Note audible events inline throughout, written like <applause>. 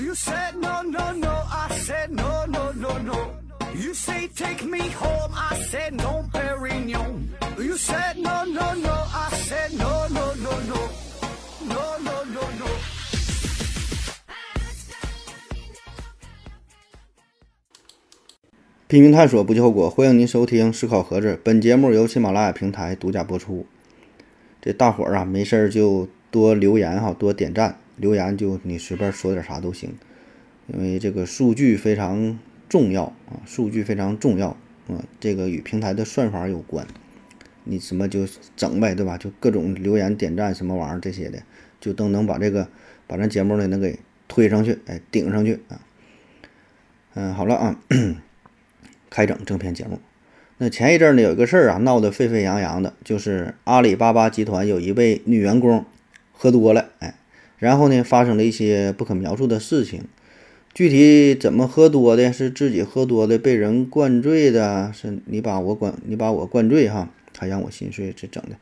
You said no, no, no. I said no, no, no, no. You say take me home. I said no, Perignon. You said no, no, no. I said no, no, no, no. No, no, no, no. 拼命探索，不计后果。欢迎您收听《思考盒子》，本节目由喜马拉雅平台独家播出。这大伙儿啊，没事儿就多留言哈，多点赞。留言就你随便说点啥都行，因为这个数据非常重要啊，数据非常重要啊，这个与平台的算法有关。你什么就整呗，对吧？就各种留言、点赞什么玩意儿这些的，就都能把这个把咱节目呢能给推上去，哎，顶上去啊。嗯，好了啊。开整正片节目，那前一阵呢有一个事儿啊，闹得沸沸扬扬的，就是阿里巴巴集团有一位女员工喝多了，哎，然后呢发生了一些不可描述的事情。具体怎么喝多的，是自己喝多的，被人灌醉的，是你把我灌你把我灌醉哈，还让我心碎，这整的。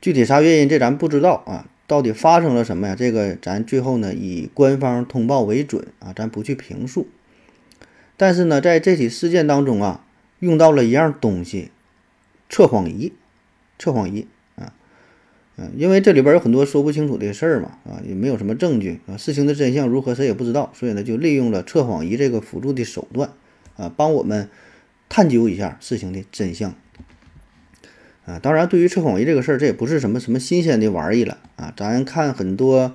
具体啥原因，这咱不知道啊。到底发生了什么呀？这个咱最后呢以官方通报为准啊，咱不去评述。但是呢，在这起事件当中啊，用到了一样东西，测谎仪，测谎仪，嗯，因为这里边有很多说不清楚的事儿嘛，啊，也没有什么证据啊，事情的真相如何谁也不知道，所以呢，就利用了测谎仪这个辅助的手段啊，帮我们探究一下事情的真相啊。当然，对于测谎仪这个事儿，这也不是什么什么新鲜的玩意了啊，咱看很多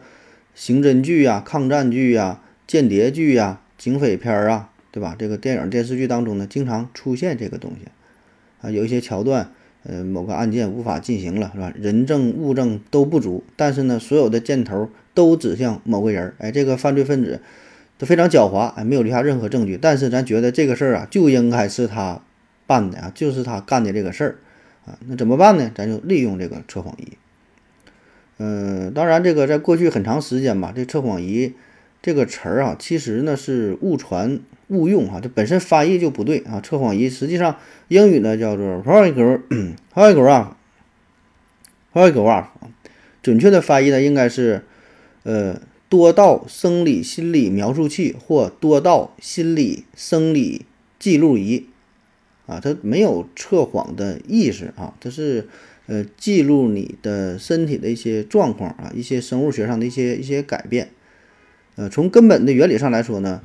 刑侦剧呀、抗战剧呀、间谍剧呀、警匪片儿啊。对吧？这个电影电视剧当中呢，经常出现这个东西，啊，有一些桥段，呃，某个案件无法进行了，是吧？人证物证都不足，但是呢，所有的箭头都指向某个人，哎，这个犯罪分子都非常狡猾，哎，没有留下任何证据，但是咱觉得这个事儿啊，就应该是他办的啊，就是他干的这个事儿，啊，那怎么办呢？咱就利用这个测谎仪，嗯，当然这个在过去很长时间吧，这测谎仪这个词儿啊，其实呢是误传。误用哈，这本身翻译就不对啊！测谎仪实际上英语呢叫做 polygraph，polygraph，polygraph，准确的翻译呢应该是呃多道生理心理描述器或多道心理生理记录仪啊，它没有测谎的意思啊，它是呃记录你的身体的一些状况啊，一些生物学上的一些一些改变。呃，从根本的原理上来说呢。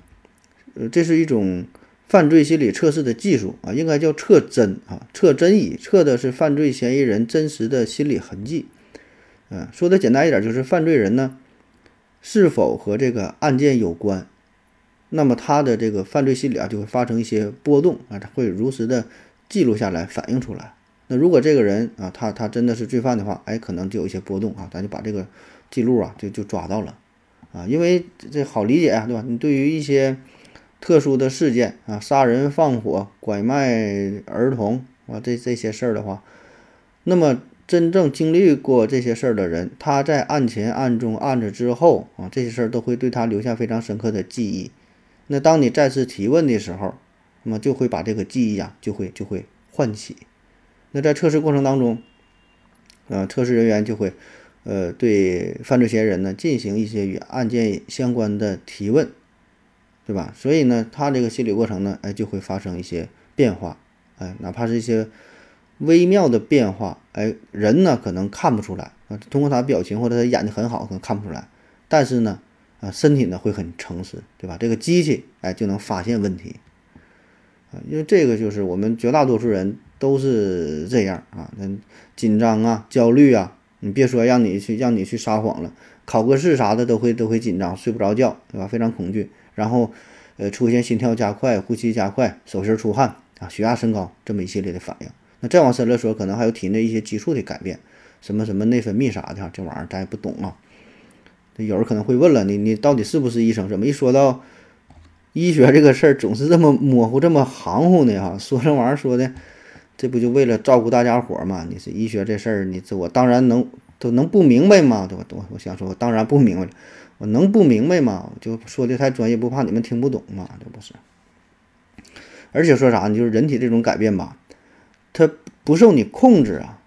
呃，这是一种犯罪心理测试的技术啊，应该叫测真啊，测真仪测的是犯罪嫌疑人真实的心理痕迹。嗯，说的简单一点，就是犯罪人呢是否和这个案件有关，那么他的这个犯罪心理啊就会发生一些波动啊，他会如实的记录下来，反映出来。那如果这个人啊，他他真的是罪犯的话，哎，可能就有一些波动啊，咱就把这个记录啊就就抓到了啊，因为这好理解啊，对吧？你对于一些特殊的事件啊，杀人放火、拐卖儿童啊，这这些事儿的话，那么真正经历过这些事儿的人，他在案前、案中、案子之后啊，这些事儿都会对他留下非常深刻的记忆。那当你再次提问的时候，那么就会把这个记忆啊，就会就会唤起。那在测试过程当中，呃，测试人员就会呃对犯罪嫌疑人呢进行一些与案件相关的提问。对吧？所以呢，他这个心理过程呢，哎，就会发生一些变化，哎，哪怕是一些微妙的变化，哎，人呢可能看不出来啊，通过他表情或者他演的很好，可能看不出来，但是呢，啊，身体呢会很诚实，对吧？这个机器哎就能发现问题，啊，因为这个就是我们绝大多数人都是这样啊，那紧张啊，焦虑啊，你别说让你去让你去撒谎了，考个试啥的都会都会紧张，睡不着觉，对吧？非常恐惧。然后，呃，出现心跳加快、呼吸加快、手心出汗啊、血压升高这么一系列的反应。那再往深了说，可能还有体内一些激素的改变，什么什么内分泌啥的，这玩意儿咱也不懂啊。有人可能会问了，你你到底是不是医生？怎么一说到医学这个事儿，总是这么模糊、这么含糊呢？哈，说这玩意儿说的，这不就为了照顾大家伙儿嘛？你是医学这事儿，你这我当然能都能不明白吗？对吧？我我想说，我当然不明白了。我能不明白吗？就说的太专业，不怕你们听不懂吗？这不是。而且说啥呢？就是人体这种改变吧，它不受你控制啊。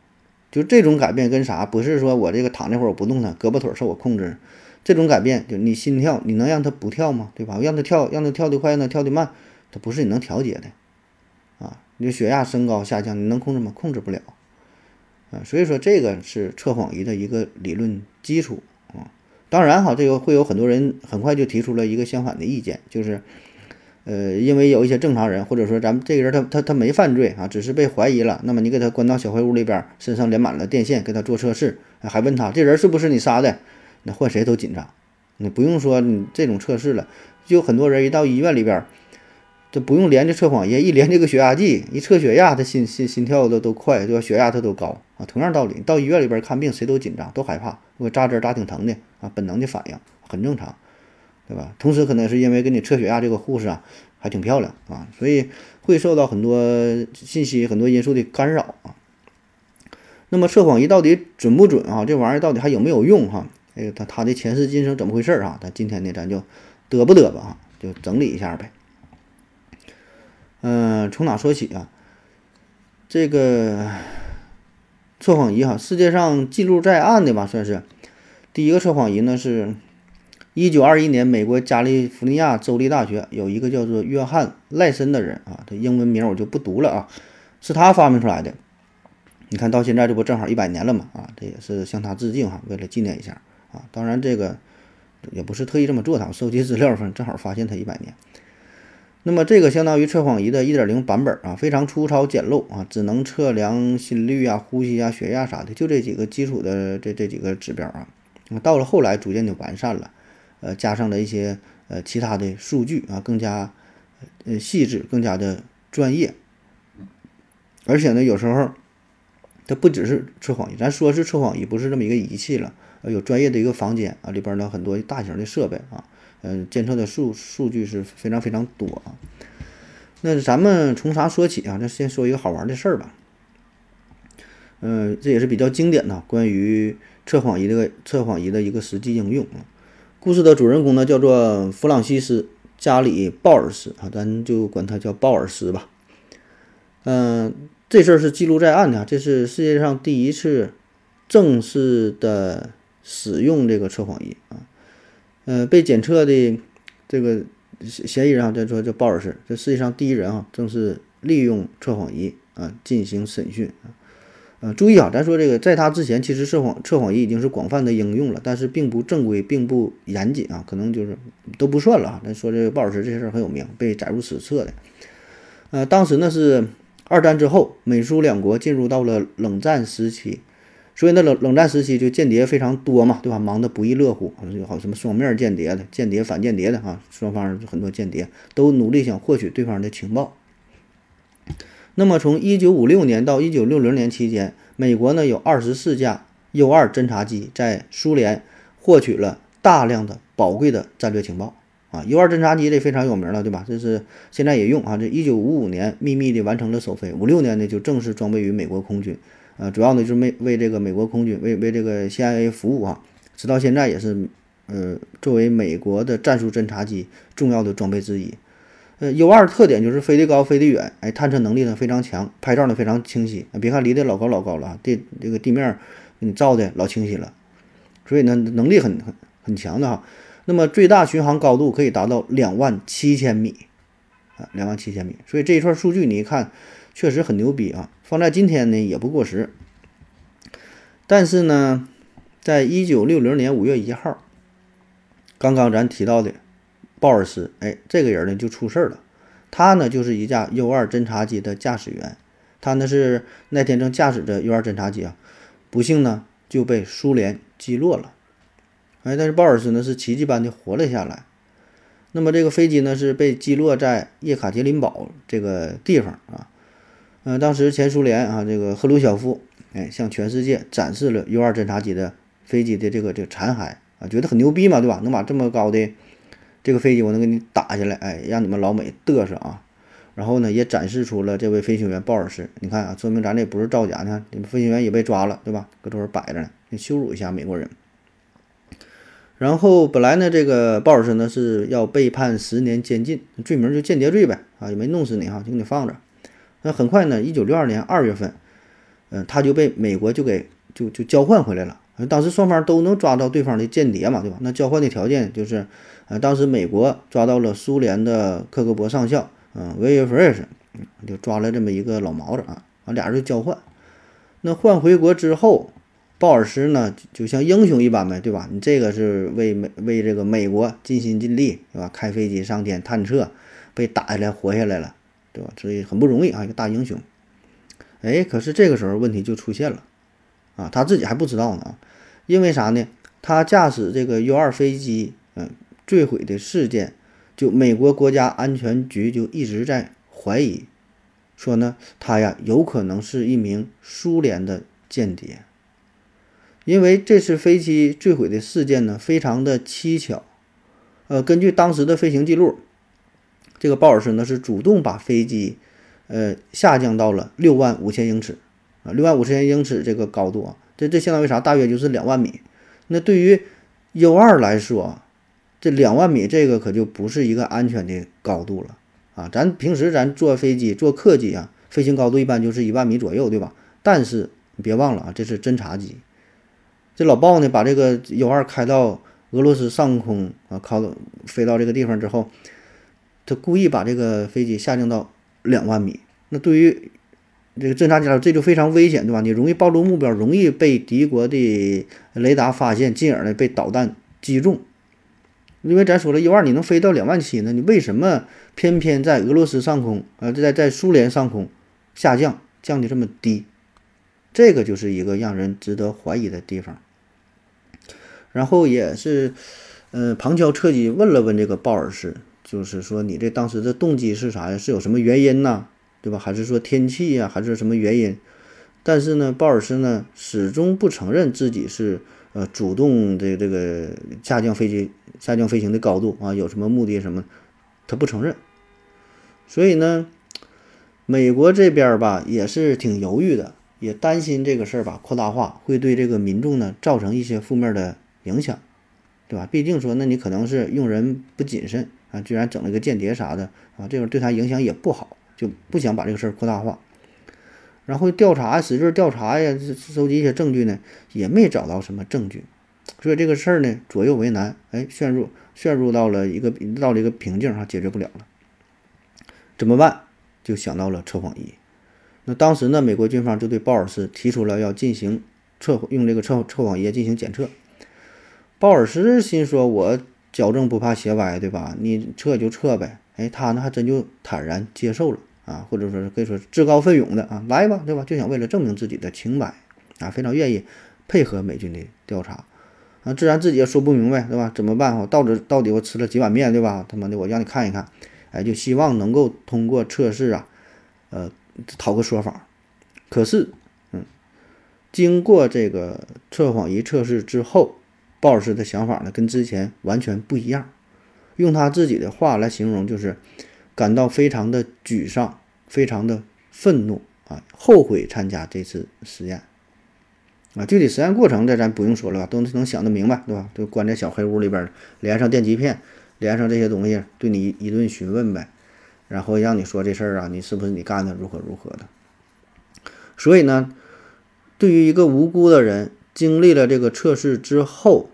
就这种改变跟啥？不是说我这个躺那会儿我不动弹，胳膊腿受我控制。这种改变，就你心跳，你能让它不跳吗？对吧？让它跳，让它跳得快，让它跳得慢，它不是你能调节的啊。你血压升高下降，你能控制吗？控制不了啊。所以说，这个是测谎仪的一个理论基础。当然哈，这个会有很多人很快就提出了一个相反的意见，就是。呃，因为有一些正常人，或者说咱们这个人他他他没犯罪啊，只是被怀疑了。那么你给他关到小黑屋里边，身上连满了电线，给他做测试，还问他这人是不是你杀的？那换谁都紧张。你不用说你这种测试了，就很多人一到医院里边，就不用连着测谎仪，一连这个血压计，一测血压，他心心心跳的都快，对吧？血压他都高啊。同样道理，到医院里边看病，谁都紧张，都害怕，我扎针扎挺疼的啊，本能的反应很正常。对吧？同时可能是因为给你测血压这个护士啊，还挺漂亮啊，所以会受到很多信息、很多因素的干扰啊。那么测谎仪到底准不准啊？这玩意儿到底还有没有用哈？哎，个他他的前世今生怎么回事啊？咱今天呢，咱就嘚不嘚吧哈，就整理一下呗。嗯，从哪说起啊？这个测谎仪哈，世界上记录在案的吧，算是第一个测谎仪呢是。一九二一年，美国加利福尼亚州立大学有一个叫做约翰赖森的人啊，他英文名我就不读了啊，是他发明出来的。你看到现在这不正好一百年了嘛啊，这也是向他致敬哈，为了纪念一下啊。当然这个也不是特意这么做的，收集资料正好发现他一百年。那么这个相当于测谎仪的一点零版本啊，非常粗糙简陋啊，只能测量心率啊、呼吸啊、血压啥的，就这几个基础的这这几个指标啊。到了后来逐渐就完善了。呃，加上了一些呃其他的数据啊，更加呃细致，更加的专业。而且呢，有时候它不只是测谎仪，咱说是测谎仪，不是这么一个仪器了，有专业的一个房间啊，里边呢很多大型的设备啊，嗯，监测的数数据是非常非常多啊。那咱们从啥说起啊？那先说一个好玩的事儿吧。嗯，这也是比较经典的关于测谎仪这个测谎仪的一个实际应用啊。故事的主人公呢，叫做弗朗西斯·加里·鲍尔斯啊，咱就管他叫鲍尔斯吧。嗯，这事儿是记录在案的，这是世界上第一次正式的使用这个测谎仪啊。嗯，被检测的这个嫌疑人啊，叫说叫鲍尔斯，这世界上第一人啊，正是利用测谎仪啊进行审讯啊。呃，注意啊，咱说这个，在他之前，其实测谎测谎仪已经是广泛的应用了，但是并不正规，并不严谨啊，可能就是都不算了啊。咱说这个鲍尔斯这事儿很有名，被载入史册的。呃，当时呢是二战之后，美苏两国进入到了冷战时期，所以那冷冷战时期就间谍非常多嘛，对吧？忙得不亦乐乎，有好什么双面间谍的、间谍反间谍的啊，双方很多间谍都努力想获取对方的情报。那么，从一九五六年到一九六零年期间，美国呢有二十四架 U 二侦察机在苏联获取了大量的宝贵的战略情报啊。U 二侦察机这非常有名了，对吧？这是现在也用啊。这一九五五年秘密的完成了首飞，五六年呢就正式装备于美国空军，呃，主要呢就是为为这个美国空军为为这个 CIA 服务啊。直到现在也是，呃，作为美国的战术侦察机重要的装备之一。呃，U 二特点就是飞得高，飞得远，哎，探测能力呢非常强，拍照呢非常清晰。别看离得老高老高了，地这个地面给你照的老清晰了，所以呢能力很很很强的哈。那么最大巡航高度可以达到两万七千米啊，两万七千米。所以这一串数据你一看，确实很牛逼啊，放在今天呢也不过时。但是呢，在一九六零年五月一号，刚刚咱提到的。鲍尔斯，哎，这个人呢就出事儿了。他呢就是一架 U 二侦察机的驾驶员，他呢是那天正驾驶着 U 二侦察机啊，不幸呢就被苏联击落了。哎，但是鲍尔斯呢是奇迹般的活了下来。那么这个飞机呢是被击落在叶卡捷琳堡这个地方啊。嗯，当时前苏联啊这个赫鲁晓夫，哎，向全世界展示了 U 二侦察机的飞机的这个这个残骸啊，觉得很牛逼嘛，对吧？能把这么高的这个飞机我能给你打下来，哎，让你们老美嘚瑟啊！然后呢，也展示出了这位飞行员鲍尔斯。你看啊，说明咱这不是造假呢，你们飞行员也被抓了，对吧？搁这会儿摆着呢，羞辱一下美国人。然后本来呢，这个鲍尔斯呢是要被判十年监禁，罪名就间谍罪呗，啊，也没弄死你哈，就给你放着。那很快呢，一九六二年二月份，嗯，他就被美国就给就就交换回来了，当时双方都能抓到对方的间谍嘛，对吧？那交换的条件就是，呃，当时美国抓到了苏联的克格勃上校，嗯，维耶夫瑞什，就抓了这么一个老毛子啊，啊俩人就交换。那换回国之后，鲍尔斯呢，就像英雄一般呗，对吧？你这个是为美为这个美国尽心尽力，对吧？开飞机上天探测，被打下来活下来了，对吧？所以很不容易啊，一个大英雄。哎，可是这个时候问题就出现了，啊，他自己还不知道呢。因为啥呢？他驾驶这个 U 二飞机，嗯，坠毁的事件，就美国国家安全局就一直在怀疑，说呢，他呀有可能是一名苏联的间谍。因为这次飞机坠毁的事件呢，非常的蹊跷。呃，根据当时的飞行记录，这个鲍尔斯呢是主动把飞机，呃，下降到了六万五千英尺，啊，六万五千英尺这个高度啊。这这相当于啥？大约就是两万米。那对于 U 二来说，这两万米这个可就不是一个安全的高度了啊！咱平时咱坐飞机、坐客机啊，飞行高度一般就是一万米左右，对吧？但是你别忘了啊，这是侦察机。这老鲍呢，把这个 U 二开到俄罗斯上空啊，靠飞到这个地方之后，他故意把这个飞机下降到两万米。那对于这个侦察机来说，这就非常危险，对吧？你容易暴露目标，容易被敌国的雷达发现，进而呢被导弹击中。因为咱说了，U 二你能飞到两万七呢，你为什么偏偏在俄罗斯上空啊，在在苏联上空下降，降的这么低？这个就是一个让人值得怀疑的地方。然后也是，呃，旁敲侧击问了问这个鲍尔斯，就是说你这当时的动机是啥呀？是有什么原因呢？对吧？还是说天气呀？还是什么原因？但是呢，鲍尔斯呢始终不承认自己是呃主动的这个下降飞机、下降飞行的高度啊，有什么目的什么，他不承认。所以呢，美国这边吧也是挺犹豫的，也担心这个事儿吧扩大化会对这个民众呢造成一些负面的影响，对吧？毕竟说那你可能是用人不谨慎啊，居然整了个间谍啥的啊，这种对他影响也不好。就不想把这个事儿扩大化，然后调查使劲调查呀，收集一些证据呢，也没找到什么证据，所以这个事儿呢左右为难，哎，陷入陷入到了一个到了一个瓶颈上，解决不了了，怎么办？就想到了测谎仪。那当时呢，美国军方就对鲍尔斯提出了要进行测用这个测测谎仪进行检测。鲍尔斯心说：“我矫正不怕斜歪，对吧？你测就测呗。”哎，他呢还真就坦然接受了。啊，或者说是可以说自告奋勇的啊，来吧，对吧？就想为了证明自己的清白啊，非常愿意配合美军的调查啊，自然自己也说不明白，对吧？怎么办？我到底到底我吃了几碗面，对吧？他妈的，我让你看一看，哎，就希望能够通过测试啊，呃，讨个说法。可是，嗯，经过这个测谎仪测试之后，鲍尔斯的想法呢，跟之前完全不一样。用他自己的话来形容，就是。感到非常的沮丧，非常的愤怒啊，后悔参加这次实验啊。具体实验过程这咱不用说了吧，都能想得明白，对吧？就关在小黑屋里边，连上电极片，连上这些东西，对你一顿询问呗，然后让你说这事儿啊，你是不是你干的，如何如何的。所以呢，对于一个无辜的人，经历了这个测试之后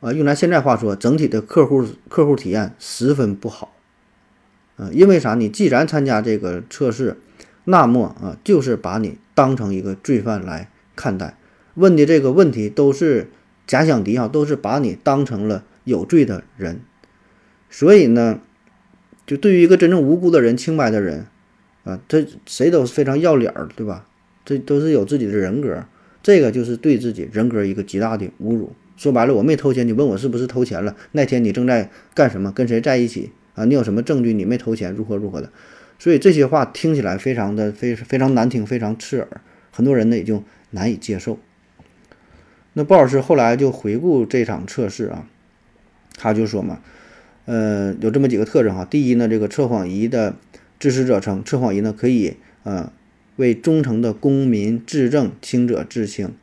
啊，用咱现在话说，整体的客户客户体验十分不好。啊，因为啥？你既然参加这个测试，那么啊，就是把你当成一个罪犯来看待，问的这个问题都是假想敌啊，都是把你当成了有罪的人。所以呢，就对于一个真正无辜的人、清白的人啊，他谁都是非常要脸儿，对吧？这都是有自己的人格，这个就是对自己人格一个极大的侮辱。说白了，我没偷钱，你问我是不是偷钱了？那天你正在干什么？跟谁在一起？啊，你有什么证据？你没偷钱，如何如何的？所以这些话听起来非常的非非常难听，非常刺耳，很多人呢也就难以接受。那鲍老师后来就回顾这场测试啊，他就说嘛，呃，有这么几个特征哈。第一呢，这个测谎仪的支持者称，测谎仪呢可以呃为忠诚的公民质证，清者自清。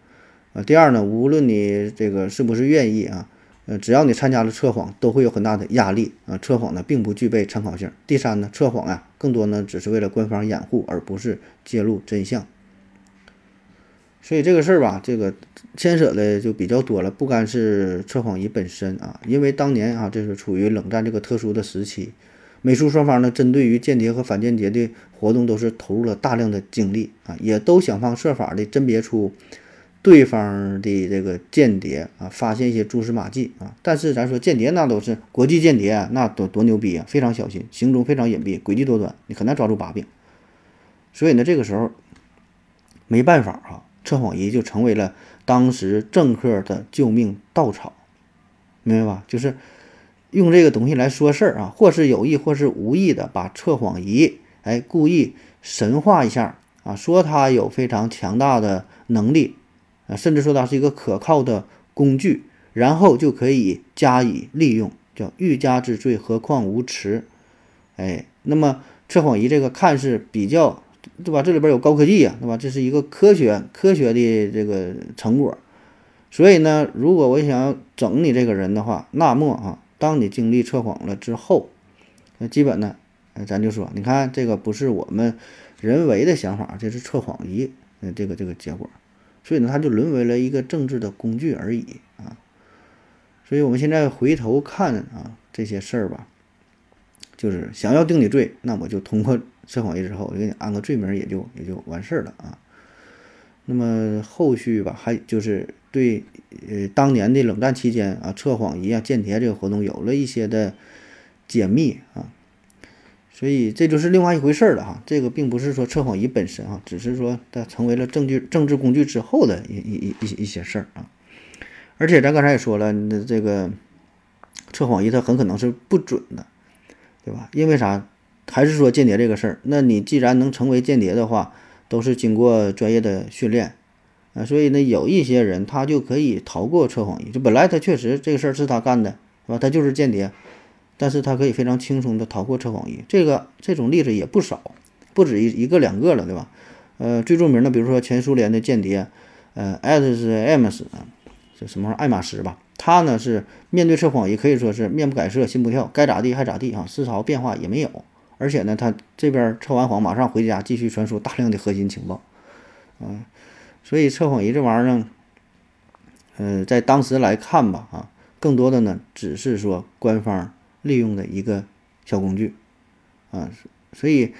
啊，第二呢，无论你这个是不是愿意啊。呃，只要你参加了测谎，都会有很大的压力啊。测谎呢，并不具备参考性。第三呢，测谎啊，更多呢只是为了官方掩护，而不是揭露真相。所以这个事儿吧，这个牵扯的就比较多了，不单是测谎仪本身啊，因为当年啊，这是处于冷战这个特殊的时期，美苏双方呢，针对于间谍和反间谍的活动，都是投入了大量的精力啊，也都想方设法的甄别出对方的这个间谍啊，发现一些蛛丝马迹啊。但是咱说间谍那都是国际间谍，那多多牛逼啊，非常小心，行踪非常隐蔽，诡计多端，你很难抓住把柄。所以呢，这个时候没办法哈。测谎仪就成为了当时政客的救命稻草，明白吧？就是用这个东西来说事儿啊，或是有意或是无意的把测谎仪哎故意神化一下啊，说它有非常强大的能力啊，甚至说它是一个可靠的工具，然后就可以加以利用，叫欲加之罪，何况无辞？哎，那么测谎仪这个看似比较。对吧？这里边有高科技呀，对吧？这是一个科学科学的这个成果。所以呢，如果我想要整你这个人的话，那么啊，当你经历测谎了之后，那基本呢，咱就说，你看这个不是我们人为的想法，这是测谎仪，嗯，这个这个结果。所以呢，它就沦为了一个政治的工具而已啊。所以我们现在回头看啊这些事儿吧，就是想要定你罪，那我就通过。测谎仪之后，我给你安个罪名，也就也就完事儿了啊。那么后续吧，还就是对呃当年的冷战期间啊，测谎仪啊、间谍这个活动有了一些的解密啊。所以这就是另外一回事儿了哈。这个并不是说测谎仪本身啊，只是说它成为了证据政治工具之后的一一一一一些事儿啊。而且咱刚才也说了，那这个测谎仪它很可能是不准的，对吧？因为啥？还是说间谍这个事儿，那你既然能成为间谍的话，都是经过专业的训练啊，所以呢，有一些人他就可以逃过测谎仪。就本来他确实这个事儿是他干的，是吧？他就是间谍，但是他可以非常轻松的逃过测谎仪。这个这种例子也不少，不止一一个两个了，对吧？呃，最著名的，比如说前苏联的间谍，呃，艾斯 M S 啊，这什么爱马仕吧？他呢是面对测谎仪可以说是面不改色心不跳，该咋地还咋地啊，丝毫变化也没有。而且呢，他这边测完谎，马上回家继续传输大量的核心情报，嗯，所以测谎仪这玩意儿呢，呃，在当时来看吧，啊，更多的呢，只是说官方利用的一个小工具，啊，所以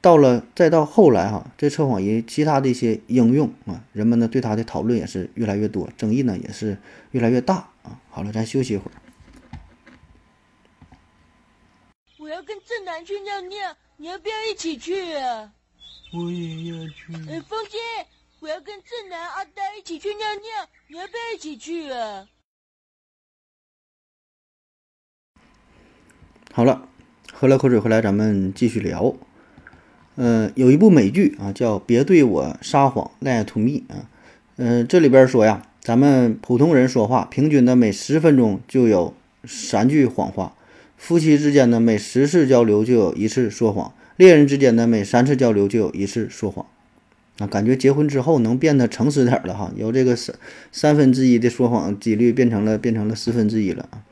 到了再到后来哈，这测谎仪其他的一些应用啊，人们呢对它的讨论也是越来越多，争议呢也是越来越大啊。好了，咱休息一会儿。我要跟正南去尿尿，你要不要一起去啊？我也要去。哎，风心，我要跟正南、阿呆一起去尿尿，你要不要一起去啊？好了，喝了口水回来，咱们继续聊。嗯，有一部美剧啊，叫《别对我撒谎》，Lie to Me 啊。嗯，这里边说呀，咱们普通人说话，平均的每十分钟就有三句谎话。夫妻之间呢，每十次交流就有一次说谎；恋人之间呢，每三次交流就有一次说谎。啊，感觉结婚之后能变得诚实点了哈，由这个三三分之一的说谎几率变成了变成了十分之一了啊。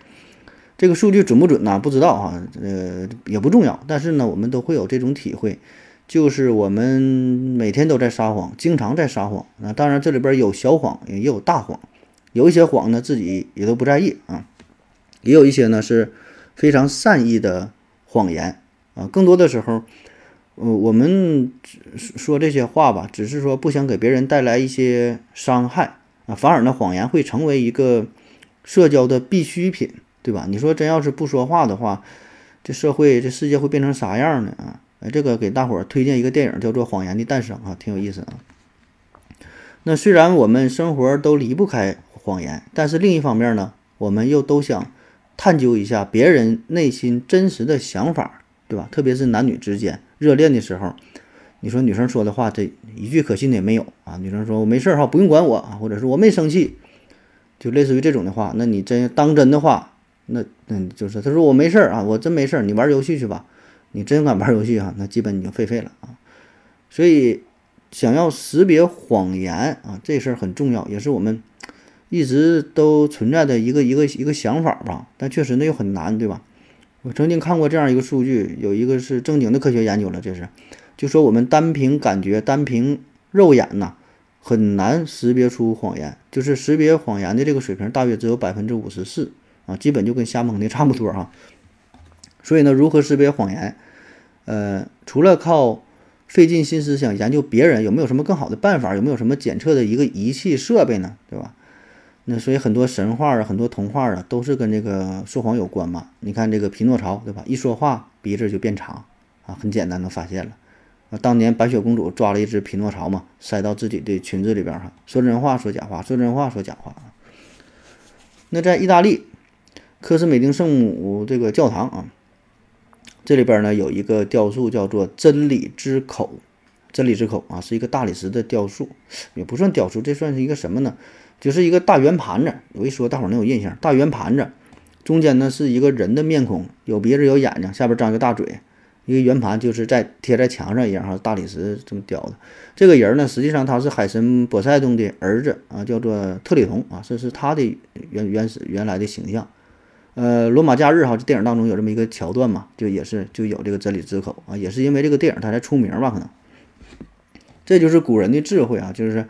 这个数据准不准呢？不知道哈，呃，也不重要。但是呢，我们都会有这种体会，就是我们每天都在撒谎，经常在撒谎。那当然，这里边有小谎，也有大谎，有一些谎呢，自己也都不在意啊，也有一些呢是。非常善意的谎言啊，更多的时候，呃，我们说这些话吧，只是说不想给别人带来一些伤害啊，反而呢，谎言会成为一个社交的必需品，对吧？你说真要是不说话的话，这社会这世界会变成啥样呢？啊？这个给大伙儿推荐一个电影，叫做《谎言的诞生》啊，挺有意思啊。那虽然我们生活都离不开谎言，但是另一方面呢，我们又都想。探究一下别人内心真实的想法，对吧？特别是男女之间热恋的时候，你说女生说的话，这一句可信的也没有啊。女生说我没事儿哈，不用管我啊，或者是我没生气，就类似于这种的话，那你真当真的话，那那就是他说我没事儿啊，我真没事儿，你玩游戏去吧。你真敢玩游戏哈，那基本你就废废了啊。所以想要识别谎言啊，这事儿很重要，也是我们。一直都存在的一个一个一个想法吧，但确实那又很难，对吧？我曾经看过这样一个数据，有一个是正经的科学研究了，这是就说我们单凭感觉、单凭肉眼呐，很难识别出谎言，就是识别谎言的这个水平大约只有百分之五十四啊，基本就跟瞎蒙的差不多哈。所以呢，如何识别谎言？呃，除了靠费尽心思想研究别人有没有什么更好的办法，有没有什么检测的一个仪器设备呢？对吧？那所以很多神话啊，很多童话啊，都是跟这个说谎有关嘛。你看这个匹诺曹，对吧？一说话鼻子就变长啊，很简单的发现了。啊，当年白雪公主抓了一只匹诺曹嘛，塞到自己的裙子里边哈，说真话说假话，说真话说假话啊。那在意大利科斯美丁圣母这个教堂啊，这里边呢有一个雕塑叫做真理之口，真理之口啊，是一个大理石的雕塑，也不算雕塑，这算是一个什么呢？就是一个大圆盘子，我一说大伙儿能有印象。大圆盘子中间呢是一个人的面孔，有鼻子有眼睛，下边张一个大嘴，一个圆盘就是在贴在墙上一样哈，大理石这么雕的。这个人呢，实际上他是海神波塞冬的儿子啊，叫做特里同啊，这是他的原原始原来的形象。呃，罗马假日哈，这电影当中有这么一个桥段嘛，就也是就有这个真理之口啊，也是因为这个电影他才出名吧，可能。这就是古人的智慧啊，就是。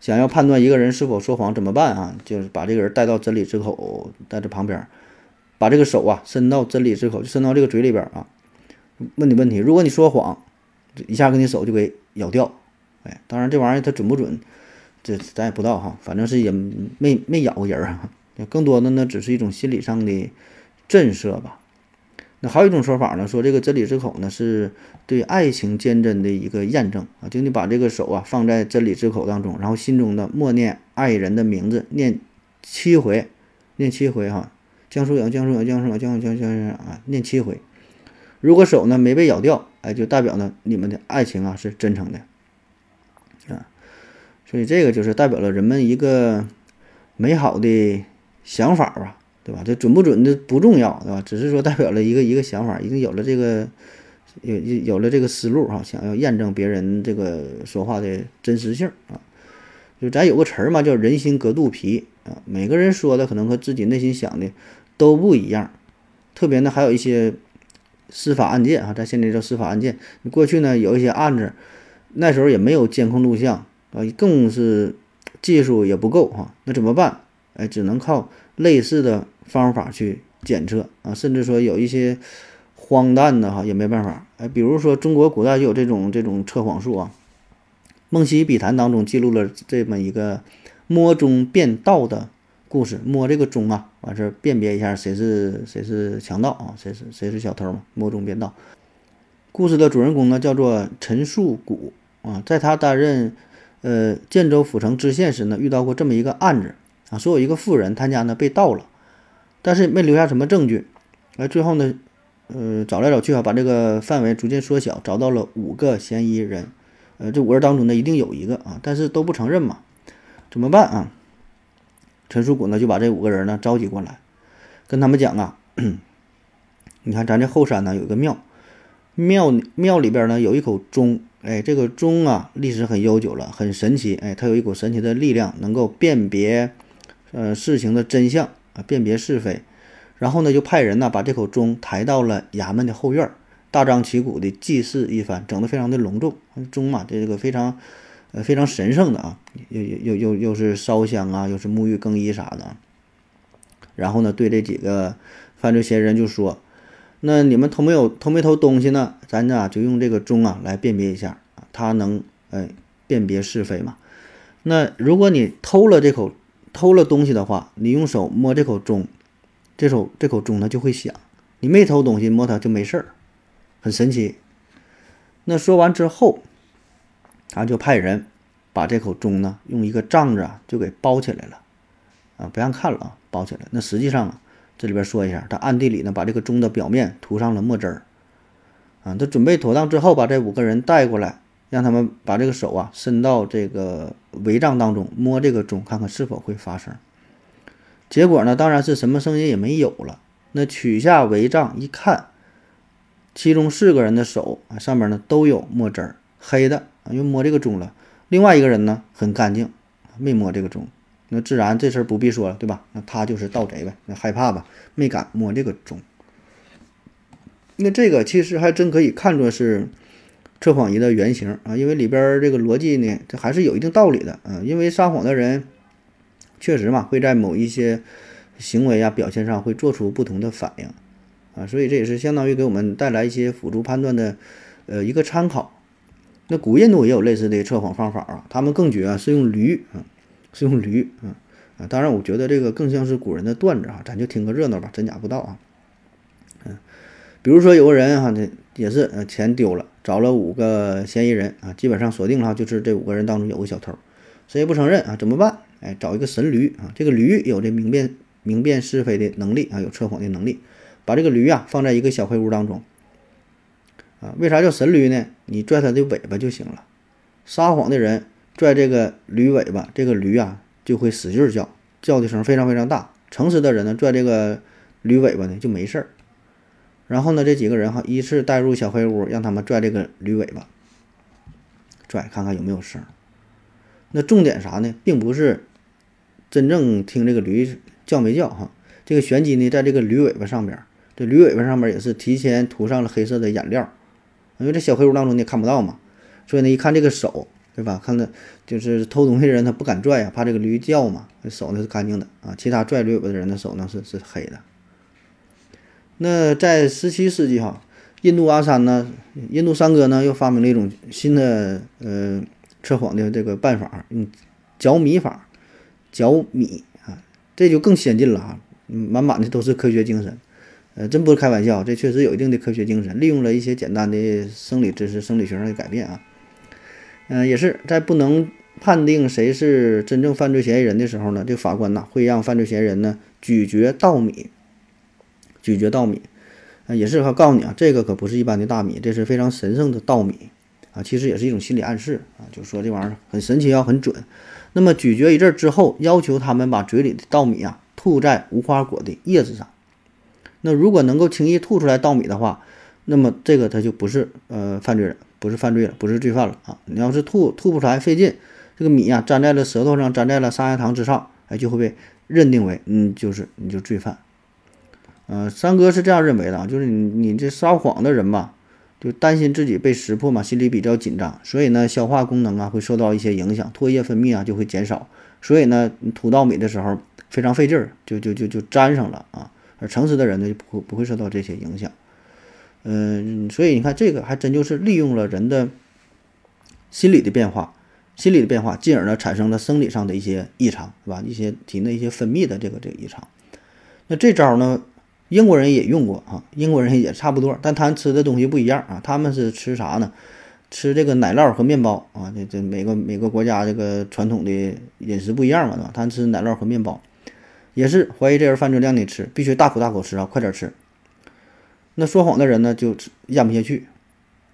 想要判断一个人是否说谎怎么办啊？就是把这个人带到真理之口，在这旁边，把这个手啊伸到真理之口，就伸到这个嘴里边啊。问你问题，如果你说谎，一下给你手就给咬掉。哎，当然这玩意儿它准不准，这咱也不知道哈。反正是也没没咬过人啊。更多的呢，只是一种心理上的震慑吧。那还有一种说法呢，说这个真理之口呢，是对爱情坚贞的一个验证啊。就你把这个手啊放在真理之口当中，然后心中的默念爱人的名字，念七回，念七回哈。江疏影，江疏影，江疏影，江江江江啊，念七回。如果手呢没被咬掉，哎，就代表呢你们的爱情啊是真诚的啊。所以这个就是代表了人们一个美好的想法吧。对吧？这准不准的不重要，对吧？只是说代表了一个一个想法，已经有了这个有有有了这个思路哈，想要验证别人这个说话的真实性啊。就咱有个词儿嘛，叫人心隔肚皮啊。每个人说的可能和自己内心想的都不一样。特别呢，还有一些司法案件啊，咱现在叫司法案件。过去呢有一些案子，那时候也没有监控录像啊，更是技术也不够哈。那怎么办？哎，只能靠类似的。方法去检测啊，甚至说有一些荒诞的哈也没办法哎，比如说中国古代就有这种这种测谎术啊，《梦溪笔谈》当中记录了这么一个摸钟辨盗的故事，摸这个钟啊，完事儿辨别一下谁是谁是强盗啊，谁是谁是小偷嘛，摸钟辨盗。故事的主人公呢叫做陈树谷啊，在他担任呃建州府城知县时呢，遇到过这么一个案子啊，说有一个妇人，她家呢被盗了。但是没留下什么证据，哎，最后呢，呃，找来找去啊，把这个范围逐渐缩小，找到了五个嫌疑人，呃，这五人当中呢，一定有一个啊，但是都不承认嘛，怎么办啊？陈树谷呢就把这五个人呢召集过来，跟他们讲啊，<clears throat> 你看咱这后山呢有一个庙，庙庙里边呢有一口钟，哎，这个钟啊历史很悠久了，很神奇，哎，它有一股神奇的力量，能够辨别呃事情的真相。辨别是非，然后呢，就派人呢把这口钟抬到了衙门的后院，大张旗鼓的祭祀一番，整得非常的隆重。钟嘛，这个非常，呃，非常神圣的啊，又又又又又是烧香啊，又是沐浴更衣啥的。然后呢，对这几个犯罪嫌疑人就说：“那你们偷没有偷没偷东西呢？咱呢就用这个钟啊来辨别一下啊，它能哎辨别是非嘛？那如果你偷了这口。”偷了东西的话，你用手摸这口钟，这手这口钟它就会响。你没偷东西，摸它就没事儿，很神奇。那说完之后，他就派人把这口钟呢用一个帐子啊就给包起来了，啊不让看了啊，包起来。那实际上啊，这里边说一下，他暗地里呢把这个钟的表面涂上了墨汁儿，啊，他准备妥当之后，把这五个人带过来。让他们把这个手啊伸到这个帷帐当中，摸这个钟，看看是否会发声。结果呢，当然是什么声音也没有了。那取下帷帐一看，其中四个人的手啊上面呢都有墨汁儿，黑的啊，又摸这个钟了。另外一个人呢很干净，没摸这个钟。那自然这事儿不必说了，对吧？那他就是盗贼呗，那害怕吧，没敢摸这个钟。那这个其实还真可以看作是。测谎仪的原型啊，因为里边这个逻辑呢，这还是有一定道理的啊。因为撒谎的人确实嘛，会在某一些行为啊表现上会做出不同的反应啊，所以这也是相当于给我们带来一些辅助判断的呃一个参考。那古印度也有类似的测谎方法啊，他们更绝啊，是用驴啊，是用驴啊啊。当然，我觉得这个更像是古人的段子啊，咱就听个热闹吧，真假不知道啊。嗯，比如说有个人哈，这也是呃钱丢了，找了五个嫌疑人啊，基本上锁定了，就是这五个人当中有个小偷，谁也不承认啊，怎么办？哎，找一个神驴啊，这个驴有这明辨明辨是非的能力啊，有测谎的能力，把这个驴啊放在一个小黑屋当中。啊，为啥叫神驴呢？你拽它的尾巴就行了。撒谎的人拽这个驴尾巴，这个驴啊就会使劲叫，叫的声非常非常大。诚实的人呢，拽这个驴尾巴呢就没事儿。然后呢，这几个人哈依次带入小黑屋，让他们拽这个驴尾巴，拽看看有没有声。那重点啥呢？并不是真正听这个驴叫没叫哈，这个玄机呢在这个驴尾巴上边，这驴尾巴上面也是提前涂上了黑色的颜料。因为这小黑屋当中你也看不到嘛，所以呢，一看这个手，对吧？看着就是偷东西的人他不敢拽呀，怕这个驴叫嘛。手呢是干净的啊，其他拽驴尾巴的人的手呢是是黑的。那在十七世纪哈，印度阿三呢，印度三哥呢又发明了一种新的呃测谎的这个办法，用嚼米法嚼米啊，这就更先进了哈，满满的都是科学精神。呃，真不是开玩笑，这确实有一定的科学精神，利用了一些简单的生理知识、生理学上的改变啊。嗯，也是在不能判定谁是真正犯罪嫌疑人的时候呢，这法官呐会让犯罪嫌疑人呢咀嚼稻米，咀嚼稻米，啊，也是他告诉你啊，这个可不是一般的大米，这是非常神圣的稻米啊，其实也是一种心理暗示啊，就说这玩意儿很神奇，要很准。那么咀嚼一阵之后，要求他们把嘴里的稻米啊吐在无花果的叶子上。那如果能够轻易吐出来稻米的话，那么这个他就不是呃犯罪人，不是犯罪了，不是罪犯了啊！你要是吐吐不出来费劲，这个米啊粘在了舌头上，粘在了砂牙糖之上，哎，就会被认定为嗯就是你就罪犯。呃，三哥是这样认为的，就是你你这撒谎的人吧，就担心自己被识破嘛，心里比较紧张，所以呢消化功能啊会受到一些影响，唾液分泌啊就会减少，所以呢你吐稻米的时候非常费劲儿，就就就就粘上了啊。而诚实的人呢，就不会不会受到这些影响，嗯，所以你看，这个还真就是利用了人的心理的变化，心理的变化，进而呢产生了生理上的一些异常，是吧？一些体内一些分泌的这个这个异常。那这招呢，英国人也用过啊，英国人也差不多，但他们吃的东西不一样啊，他们是吃啥呢？吃这个奶酪和面包啊，这这每个每个国家这个传统的饮食不一样嘛，对吧？他们吃奶酪和面包。也是怀疑这人犯罪，让你吃，必须大口大口吃啊，快点吃。那说谎的人呢，就咽不下去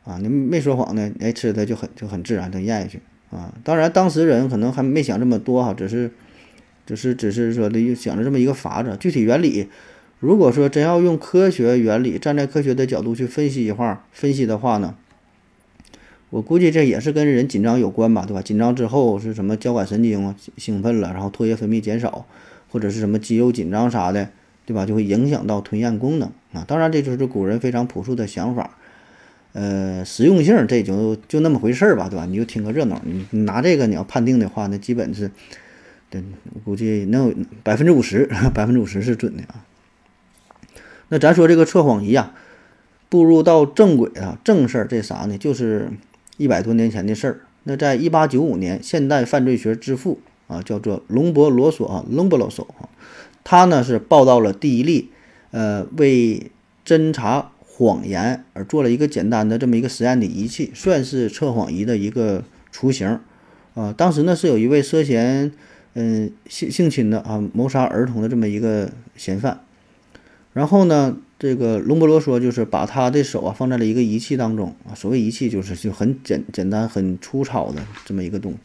啊。你没说谎呢，哎，吃的就很就很自然，就咽下去啊。当然，当时人可能还没想这么多哈，只是只是只是说的想着这么一个法子。具体原理，如果说真要用科学原理，站在科学的角度去分析一话，分析的话呢，我估计这也是跟人紧张有关吧，对吧？紧张之后是什么交感神经兴奋了，然后唾液分泌减少。或者是什么肌肉紧张啥的，对吧？就会影响到吞咽功能啊。当然，这就是古人非常朴素的想法，呃，实用性这就就那么回事儿吧，对吧？你就听个热闹，你拿这个你要判定的话，那基本是，对，估计能有百分之五十，百分之五十是准的啊。那咱说这个测谎仪啊，步入到正轨啊，正事儿这啥呢？就是一百多年前的事儿。那在一八九五年，现代犯罪学之父。啊，叫做隆博罗索啊，隆博罗索啊，他呢是报道了第一例，呃，为侦查谎言而做了一个简单的这么一个实验的仪器，算是测谎仪的一个雏形。啊，当时呢是有一位涉嫌嗯性性侵的啊，谋杀儿童的这么一个嫌犯，然后呢，这个隆博罗说就是把他的手啊放在了一个仪器当中啊，所谓仪器就是就很简简单很粗糙的这么一个东西。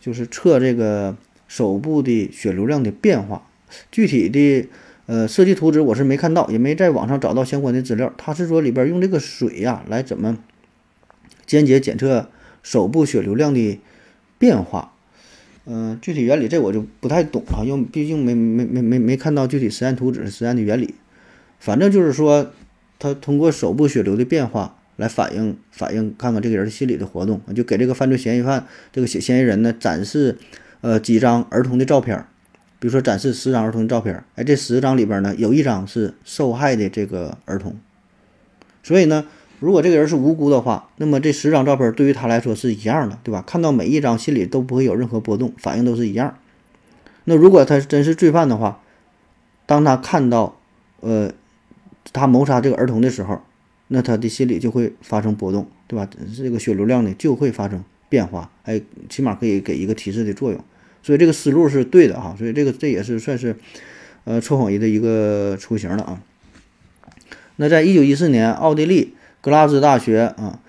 就是测这个手部的血流量的变化，具体的呃设计图纸我是没看到，也没在网上找到相关的资料。他是说里边用这个水呀来怎么间接检测手部血流量的变化，嗯，具体原理这我就不太懂啊，因为毕竟没没没没没看到具体实验图纸、实验的原理。反正就是说，他通过手部血流的变化来反映反映看看这个人心理的活动，就给这个犯罪嫌疑犯这个嫌嫌疑人呢展示呃几张儿童的照片，比如说展示十张儿童的照片，哎，这十张里边呢有一张是受害的这个儿童，所以呢。如果这个人是无辜的话，那么这十张照片对于他来说是一样的，对吧？看到每一张，心里都不会有任何波动，反应都是一样。那如果他真是罪犯的话，当他看到，呃，他谋杀这个儿童的时候，那他的心理就会发生波动，对吧？这个血流量呢就会发生变化，哎，起码可以给一个提示的作用。所以这个思路是对的哈。所以这个这也是算是，呃，测谎仪的一个雏形了啊。那在一九一四年，奥地利。格拉兹大学啊，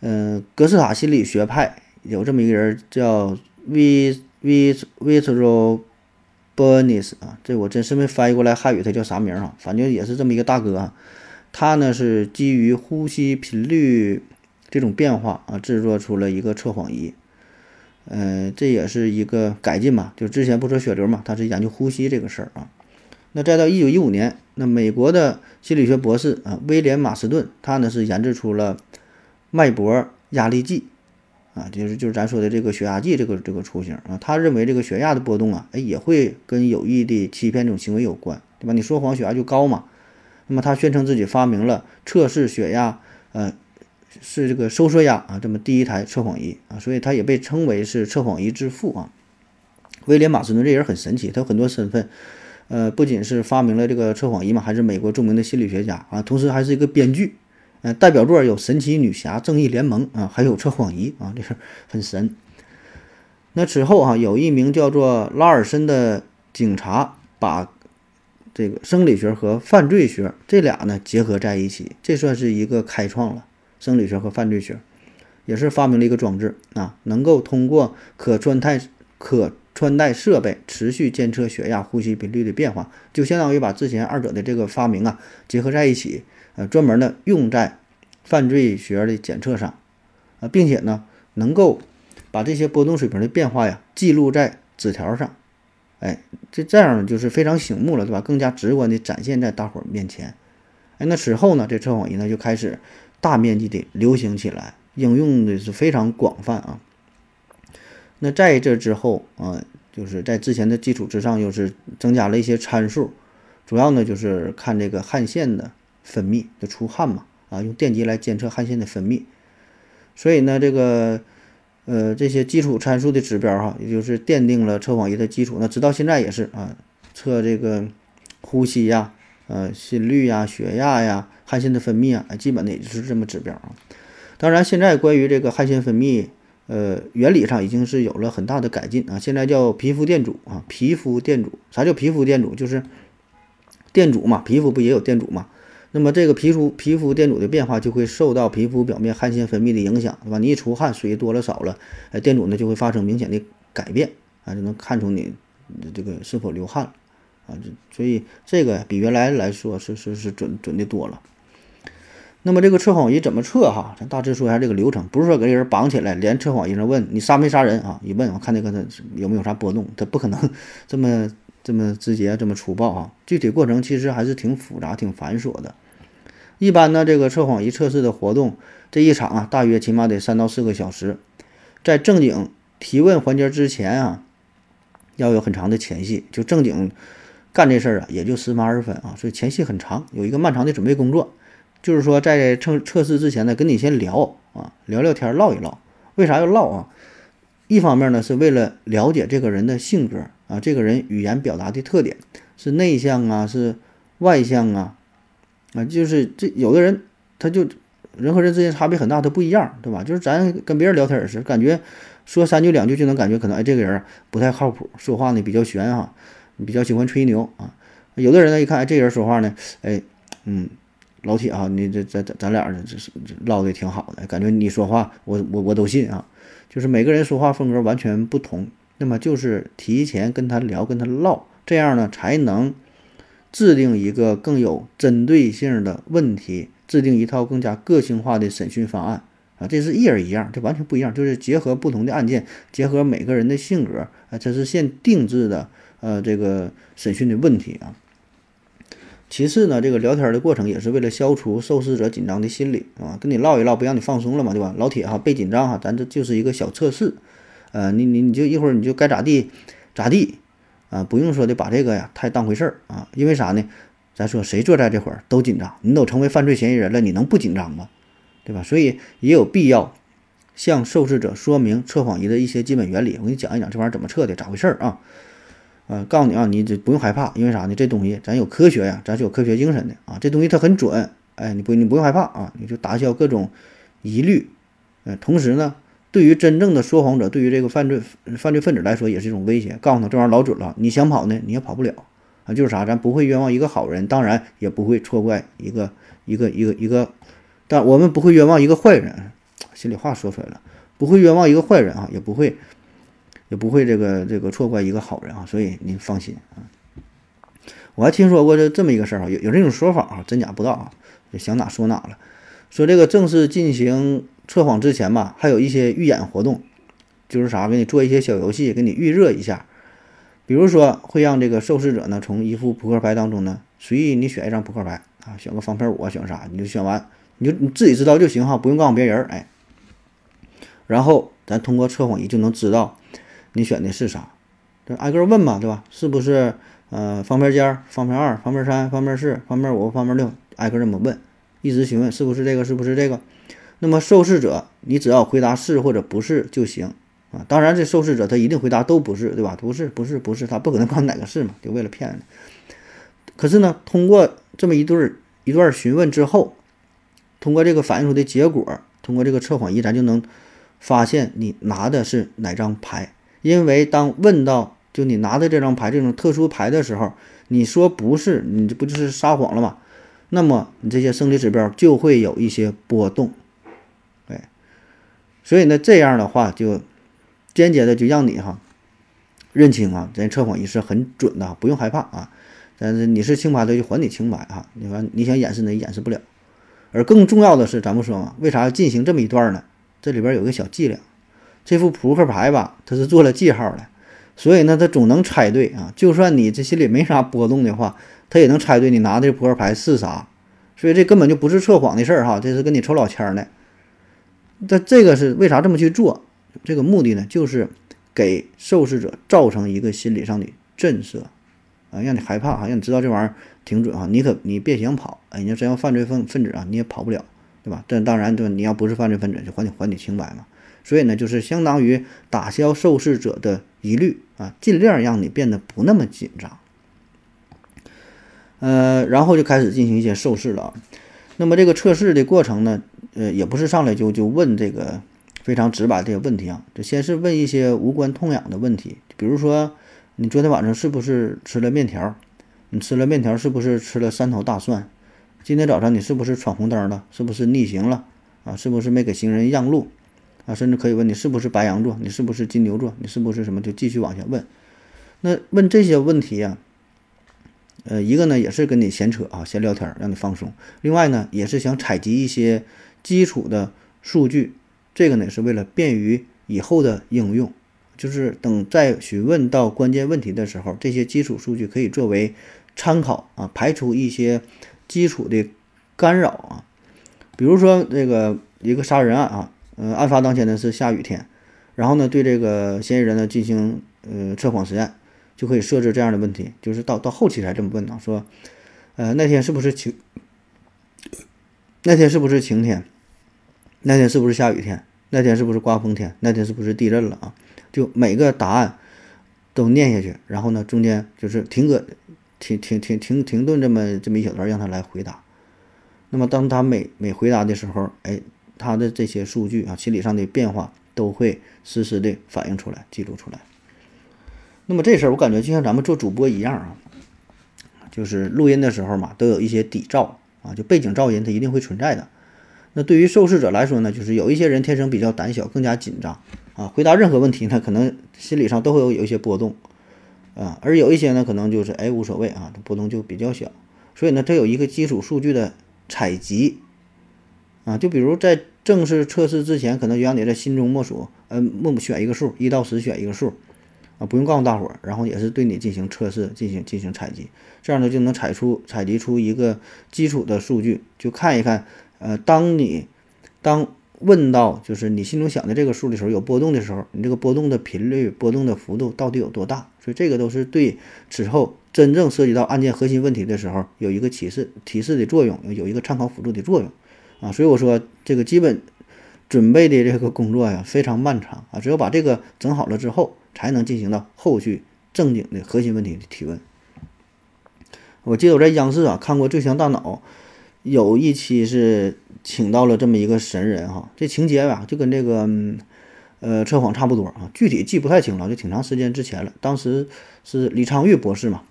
嗯，格斯塔心理学派有这么一个人叫 V V Vitro Bernis 啊，这我真是没翻译过来汉语，他叫啥名啊？反正也是这么一个大哥啊。他呢是基于呼吸频率这种变化啊，制作出了一个测谎仪。嗯，这也是一个改进嘛，就之前不说血流嘛，他是研究呼吸这个事儿啊。那再到一九一五年，那美国的心理学博士啊，威廉马斯顿，他呢是研制出了脉搏压力计，啊，就是就是咱说的这个血压计这个这个雏形啊。他认为这个血压的波动啊，哎，也会跟有意的欺骗这种行为有关，对吧？你说谎血压就高嘛。那么他宣称自己发明了测试血压，呃，是这个收缩压啊，这么第一台测谎仪啊，所以他也被称为是测谎仪之父啊。威廉马斯顿这人很神奇，他有很多身份。呃，不仅是发明了这个测谎仪嘛，还是美国著名的心理学家啊，同时还是一个编剧。呃，代表作有《神奇女侠》《正义联盟》啊，还有测谎仪啊，这是很神。那此后啊，有一名叫做拉尔森的警察，把这个生理学和犯罪学这俩呢结合在一起，这算是一个开创了。生理学和犯罪学也是发明了一个装置啊，能够通过可穿戴可。穿戴设备持续监测血压、呼吸频率的变化，就相当于把之前二者的这个发明啊结合在一起，呃，专门的用在犯罪学的检测上，啊，并且呢能够把这些波动水平的变化呀记录在纸条上，哎，这这样就是非常醒目了，对吧？更加直观的展现在大伙儿面前，哎，那此后呢，这测谎仪呢就开始大面积的流行起来，应用的是非常广泛啊。那在这之后啊，就是在之前的基础之上，又是增加了一些参数，主要呢就是看这个汗腺的分泌，就出汗嘛，啊，用电极来监测汗腺的分泌。所以呢，这个呃这些基础参数的指标哈，也就是奠定了测谎仪的基础。那直到现在也是啊，测这个呼吸呀、呃心率呀、血压呀、汗腺的分泌啊，基本的也就是这么指标啊。当然，现在关于这个汗腺分泌。呃，原理上已经是有了很大的改进啊，现在叫皮肤电阻啊，皮肤电阻，啥叫皮肤电阻？就是电阻嘛，皮肤不也有电阻嘛？那么这个皮肤皮肤电阻的变化就会受到皮肤表面汗腺分泌的影响，对吧？你一出汗，水多了少了，哎，电阻呢就会发生明显的改变啊，就能看出你这个是否流汗啊，这所以这个比原来来说是是是准准的多了。那么这个测谎仪怎么测哈？咱大致说一下这个流程，不是说给人绑起来，连测谎仪上问你杀没杀人啊？一问我看那个他有没有啥波动，他不可能 <laughs> 这么这么直接这么粗暴啊。具体过程其实还是挺复杂、挺繁琐的。一般呢，这个测谎仪测试的活动这一场啊，大约起码得三到四个小时。在正经提问环节之前啊，要有很长的前戏，就正经干这事儿啊，也就十分二十分啊，所以前戏很长，有一个漫长的准备工作。就是说，在测测试之前呢，跟你先聊啊，聊聊天，唠一唠。为啥要唠啊？一方面呢，是为了了解这个人的性格啊，这个人语言表达的特点是内向啊，是外向啊，啊，就是这有的人他就人和人之间差别很大，他不一样，对吧？就是咱跟别人聊天也是，感觉说三句两句就能感觉可能哎，这个人不太靠谱，说话呢比较悬哈，比较喜欢吹牛啊。有的人呢一看哎，这人说话呢，哎，嗯。老铁啊，你这咱咱咱俩这这是唠的挺好的，感觉你说话我我我都信啊。就是每个人说话风格完全不同，那么就是提前跟他聊，跟他唠，这样呢才能制定一个更有针对性的问题，制定一套更加个性化的审讯方案啊。这是一人一样，这完全不一样，就是结合不同的案件，结合每个人的性格啊，这是现定制的呃这个审讯的问题啊。其次呢，这个聊天的过程也是为了消除受试者紧张的心理啊，跟你唠一唠，不让你放松了嘛，对吧？老铁哈，别紧张哈，咱这就是一个小测试，呃，你你你就一会儿你就该咋地咋地啊，不用说的把这个呀太当回事儿啊，因为啥呢？咱说谁坐在这会儿都紧张，你都成为犯罪嫌疑人了，你能不紧张吗？对吧？所以也有必要向受试者说明测谎仪的一些基本原理。我给你讲一讲这玩意儿怎么测的，咋回事儿啊？呃，告诉你啊，你这不用害怕，因为啥呢？这东西咱有科学呀，咱是有科学精神的啊。这东西它很准，哎，你不你不用害怕啊，你就打消各种疑虑。呃，同时呢，对于真正的说谎者，对于这个犯罪犯罪分子来说，也是一种威胁。告诉他这玩意儿老准了，你想跑呢，你也跑不了啊。就是啥，咱不会冤枉一个好人，当然也不会错怪一个一个一个一个，但我们不会冤枉一个坏人。心里话说出来了，不会冤枉一个坏人啊，也不会。也不会这个这个错怪一个好人啊，所以您放心啊。我还听说过这这么一个事儿啊，有有这种说法啊，真假不知道啊，就想哪说哪了。说这个正式进行测谎之前吧，还有一些预演活动，就是啥，给你做一些小游戏，给你预热一下。比如说，会让这个受试者呢，从一副扑克牌当中呢，随意你选一张扑克牌啊，选个方片五啊，选啥你就选完，你就你自己知道就行哈，不用告诉别人哎。然后咱通过测谎仪就能知道。你选的是啥？这挨个问嘛，对吧？是不是呃方片尖、方片二、方片三、方片四、方片五、方片六？挨个这么问，一直询问是不是这个，是不是这个？那么受试者，你只要回答是或者不是就行啊。当然，这受试者他一定回答都不是，对吧？不是，不是，不是，他不可能告诉哪个是嘛，就为了骗你。可是呢，通过这么一对一段询问之后，通过这个反映出的结果，通过这个测谎仪，咱就能发现你拿的是哪张牌。因为当问到就你拿的这张牌这种特殊牌的时候，你说不是，你这不就是撒谎了吗？那么你这些生理指标就会有一些波动，哎，所以呢，这样的话就间接的就让你哈认清啊，咱测谎仪是很准的，不用害怕啊。但是你是清白的，就还你清白啊。你说你想掩饰呢，掩饰不了。而更重要的是，咱们说嘛，为啥要进行这么一段呢？这里边有个小伎俩。这副扑克牌吧，它是做了记号的，所以呢，他总能猜对啊。就算你这心里没啥波动的话，他也能猜对你拿的这扑克牌是啥。所以这根本就不是测谎的事儿哈，这是跟你抽老千的。这这个是为啥这么去做？这个目的呢，就是给受试者造成一个心理上的震慑啊，让你害怕哈，让你知道这玩意儿挺准哈。你可你别想跑，哎，你要真要犯罪分分子啊，你也跑不了，对吧？但当然，对，你要不是犯罪分子，就还你还你清白嘛。所以呢，就是相当于打消受试者的疑虑啊，尽量让你变得不那么紧张。呃，然后就开始进行一些受试了。那么这个测试的过程呢，呃，也不是上来就就问这个非常直白这个问题啊，就先是问一些无关痛痒的问题，比如说你昨天晚上是不是吃了面条？你吃了面条是不是吃了三头大蒜？今天早上你是不是闯红灯了？是不是逆行了？啊，是不是没给行人让路？啊，甚至可以问你是不是白羊座，你是不是金牛座，你是不是什么，就继续往下问。那问这些问题呀，呃，一个呢也是跟你闲扯啊，闲聊天，让你放松；另外呢，也是想采集一些基础的数据，这个呢是为了便于以后的应用，就是等再询问到关键问题的时候，这些基础数据可以作为参考啊，排除一些基础的干扰啊，比如说这个一个杀人案啊。呃，案发当天呢是下雨天，然后呢对这个嫌疑人呢进行呃测谎实验，就可以设置这样的问题，就是到到后期才这么问呢，说，呃那天是不是晴？那天是不是晴天？那天是不是下雨天？那天是不是刮风天？那天是不是地震了啊？就每个答案都念下去，然后呢中间就是停个停停停停停顿这么这么一小段让他来回答。那么当他每每回答的时候，哎。他的这些数据啊，心理上的变化都会实时的反映出来、记录出来。那么这事儿我感觉就像咱们做主播一样啊，就是录音的时候嘛，都有一些底噪啊，就背景噪音它一定会存在的。那对于受试者来说呢，就是有一些人天生比较胆小，更加紧张啊，回答任何问题呢，可能心理上都会有有一些波动啊，而有一些呢，可能就是哎无所谓啊，波动就比较小。所以呢，它有一个基础数据的采集。啊，就比如在正式测试之前，可能就让你在心中默数，呃，默默选一个数，一到十选一个数，啊，不用告诉大伙儿，然后也是对你进行测试、进行进行采集，这样呢就能采出采集出一个基础的数据，就看一看，呃，当你当问到就是你心中想的这个数的时候，有波动的时候，你这个波动的频率、波动的幅度到底有多大？所以这个都是对此后真正涉及到案件核心问题的时候有一个提示提示的作用，有一个参考辅助的作用啊。所以我说这个基本准备的这个工作呀非常漫长啊，只有把这个整好了之后，才能进行到后续正经的核心问题的提问。我记得我在央视啊看过《最强大脑》，有一期是。请到了这么一个神人哈，这情节吧就跟这个呃测谎差不多啊，具体记不太清了，就挺长时间之前了。当时是李昌钰博士嘛，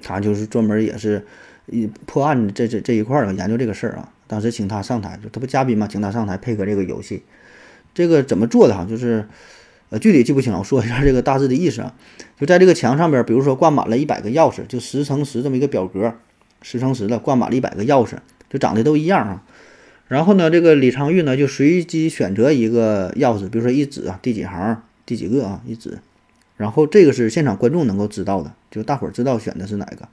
他就是专门也是一破案这这这一块儿研究这个事儿啊。当时请他上台，就他不嘉宾嘛，请他上台配合这个游戏。这个怎么做的哈？就是呃具体记不清了，我说一下这个大致的意思啊。就在这个墙上边，比如说挂满了一百个钥匙，就十乘十这么一个表格，十乘十的挂满了一百个钥匙。就长得都一样啊，然后呢，这个李昌钰呢就随机选择一个钥匙，比如说一指啊，第几行第几个啊，一指，然后这个是现场观众能够知道的，就大伙儿知道选的是哪个，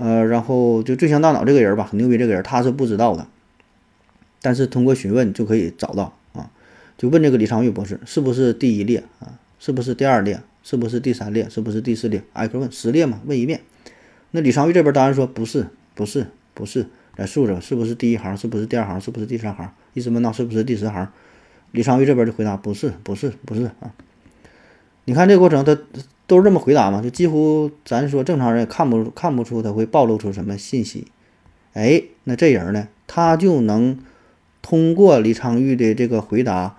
呃，然后就最强大脑这个人吧，很牛逼这个人他是不知道的，但是通过询问就可以找到啊，就问这个李昌钰博士是不是第一列啊，是不是第二列，是不是第三列，是不是第四列，挨个问十列嘛，问一遍，那李昌钰这边当然说不是，不是，不是。来数着是不是第一行，是不是第二行，是不是第三行？一直问到是不是第十行，李昌钰这边就回答不是，不是，不是啊。你看这个过程，他都是这么回答嘛？就几乎咱说正常人也看不看不出他会暴露出什么信息。哎，那这人呢，他就能通过李昌钰的这个回答，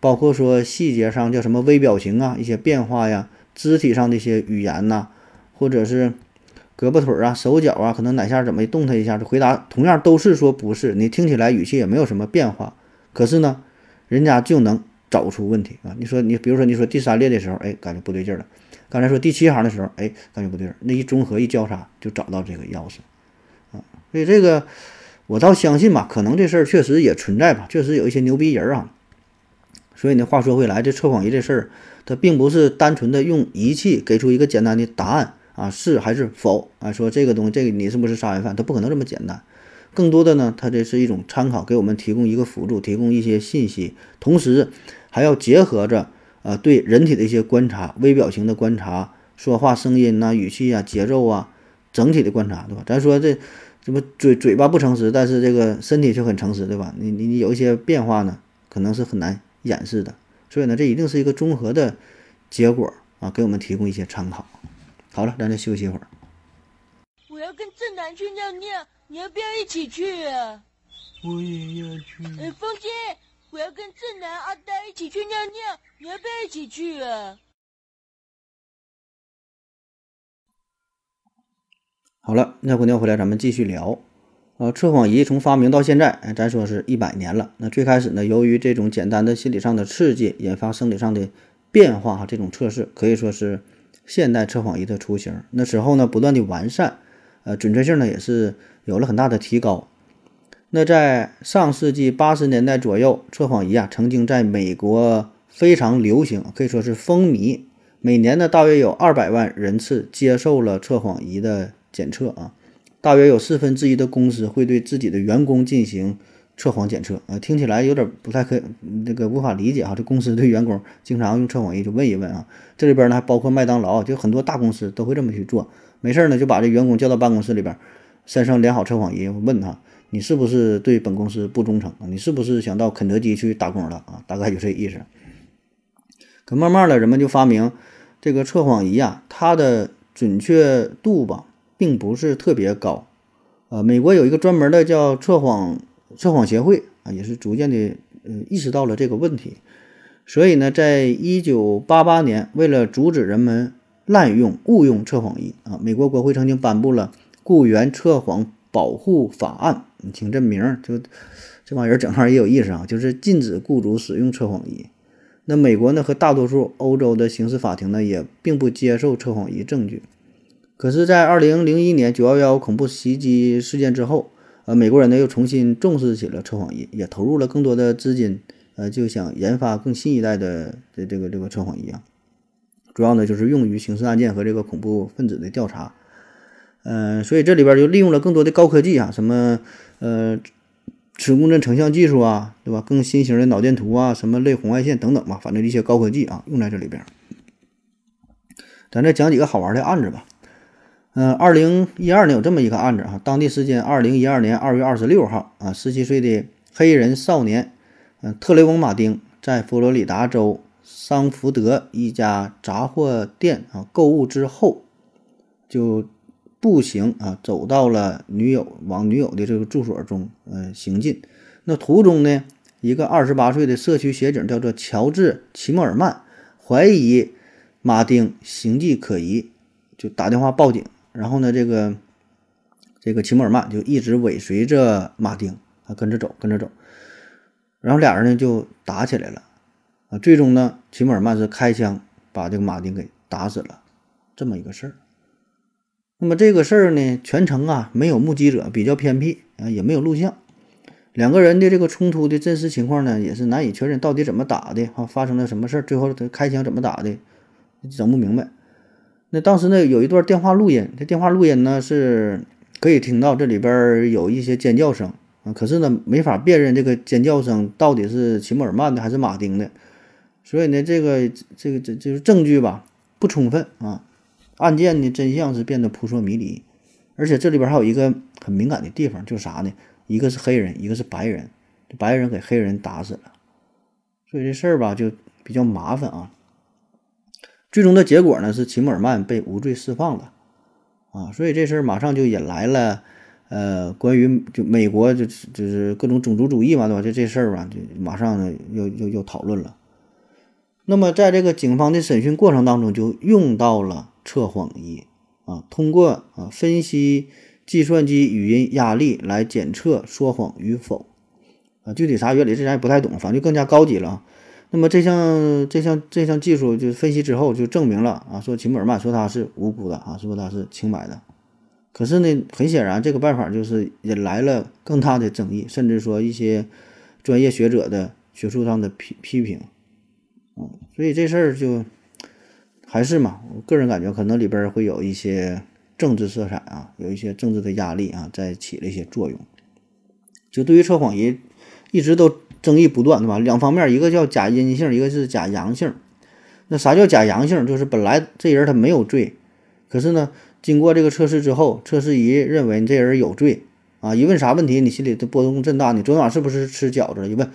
包括说细节上叫什么微表情啊，一些变化呀，肢体上的一些语言呐，或者是。胳膊腿儿啊，手脚啊，可能哪下怎么动他一下，就回答同样都是说不是，你听起来语气也没有什么变化，可是呢，人家就能找出问题啊。你说你比如说你说第三列的时候，哎，感觉不对劲了；刚才说第七行的时候，哎，感觉不对劲，那一综合一交叉就找到这个钥匙啊。所以这个我倒相信吧，可能这事儿确实也存在吧，确实有一些牛逼人啊。所以呢，话说回来，这测谎仪这事儿，它并不是单纯的用仪器给出一个简单的答案。啊，是还是否？啊，说这个东西，这个你是不是杀人犯？它不可能这么简单。更多的呢，它这是一种参考，给我们提供一个辅助，提供一些信息，同时还要结合着呃对人体的一些观察，微表情的观察，说话声音呐、语气啊、节奏啊，整体的观察，对吧？咱说这什么嘴嘴巴不诚实，但是这个身体却很诚实，对吧？你你你有一些变化呢，可能是很难掩饰的。所以呢，这一定是一个综合的结果啊，给我们提供一些参考。好了，咱再休息一会儿。我要跟正南去尿尿，你要不要一起去啊？我也要去。哎，风姐，我要跟正南、阿呆一起去尿尿，你要不要一起去啊？好了，尿过尿回来，咱们继续聊。呃，测谎仪从发明到现在，哎，咱说是一百年了。那最开始呢，由于这种简单的心理上的刺激引发生理上的变化，哈，这种测试可以说是。现代测谎仪的雏形，那时候呢，不断的完善，呃，准确性呢也是有了很大的提高。那在上世纪八十年代左右，测谎仪啊曾经在美国非常流行，可以说是风靡。每年呢，大约有二百万人次接受了测谎仪的检测啊，大约有四分之一的公司会对自己的员工进行。测谎检测啊，听起来有点不太可，那个无法理解哈。这公司对员工经常用测谎仪就问一问啊。这里边呢还包括麦当劳，就很多大公司都会这么去做。没事呢就把这员工叫到办公室里边，身上连好测谎仪，问他你是不是对本公司不忠诚？你是不是想到肯德基去打工了啊？大概就这意思。可慢慢的人们就发明这个测谎仪啊，它的准确度吧并不是特别高。呃，美国有一个专门的叫测谎。测谎协会啊，也是逐渐的呃意识到了这个问题，所以呢，在一九八八年，为了阻止人们滥用误用测谎仪啊，美国国会曾经颁布了《雇员测谎保护法案》。你听这名儿，就这帮人整上也有意思啊，就是禁止雇主使用测谎仪。那美国呢和大多数欧洲的刑事法庭呢，也并不接受测谎仪证据。可是，在二零零一年九幺幺恐怖袭击事件之后。呃，美国人呢又重新重视起了测谎仪，也投入了更多的资金，呃，就想研发更新一代的这这个这个测谎仪啊。主要呢就是用于刑事案件和这个恐怖分子的调查。嗯，所以这里边就利用了更多的高科技啊，什么呃磁共振成像技术啊，对吧？更新型的脑电图啊，什么类红外线等等吧，反正一些高科技啊用在这里边。咱再讲几个好玩的案子吧。嗯，二零一二年有这么一个案子啊，当地时间二零一二年二月二十六号啊，十七岁的黑人少年，嗯，特雷翁·马丁在佛罗里达州桑福德一家杂货店啊购物之后，就步行啊走到了女友往女友的这个住所中，嗯，行进。那途中呢，一个二十八岁的社区协警叫做乔治·齐默尔曼，怀疑马丁形迹可疑，就打电话报警。然后呢，这个这个齐默尔曼就一直尾随着马丁啊，跟着走，跟着走。然后俩人呢就打起来了啊。最终呢，齐默尔曼是开枪把这个马丁给打死了，这么一个事儿。那么这个事儿呢，全程啊没有目击者，比较偏僻啊，也没有录像。两个人的这个冲突的真实情况呢，也是难以确认，到底怎么打的啊？发生了什么事儿？最后他开枪怎么打的？整不明白。那当时呢，有一段电话录音，这电话录音呢是可以听到这里边有一些尖叫声啊，可是呢没法辨认这个尖叫声到底是齐默尔曼的还是马丁的，所以呢这个这个这就是证据吧不充分啊，案件的真相是变得扑朔迷离，而且这里边还有一个很敏感的地方，就是啥呢？一个是黑人，一个是白人，白人给黑人打死了，所以这事儿吧就比较麻烦啊。最终的结果呢是齐默尔曼被无罪释放了，啊，所以这事儿马上就引来了，呃，关于就美国就就是各种种族主义嘛，对吧？就这事儿吧，就马上又又又讨论了。那么在这个警方的审讯过程当中，就用到了测谎仪啊，通过啊分析计算机语音压力来检测说谎与否，啊，具体啥原理这咱也不太懂，反正就更加高级了。那么这项这项这项技术就分析之后就证明了啊，说齐默尔曼说他是无辜的啊，说他是清白的。可是呢，很显然这个办法就是引来了更大的争议，甚至说一些专业学者的学术上的批批评。嗯，所以这事儿就还是嘛，我个人感觉可能里边会有一些政治色彩啊，有一些政治的压力啊，在起了一些作用。就对于测谎仪，一直都。争议不断，对吧？两方面，一个叫假阴性，一个是假阳性。那啥叫假阳性？就是本来这人他没有罪，可是呢，经过这个测试之后，测试仪认为你这人有罪啊。一问啥问题，你心里的波动震大。你昨天晚上是不是吃饺子了？一问，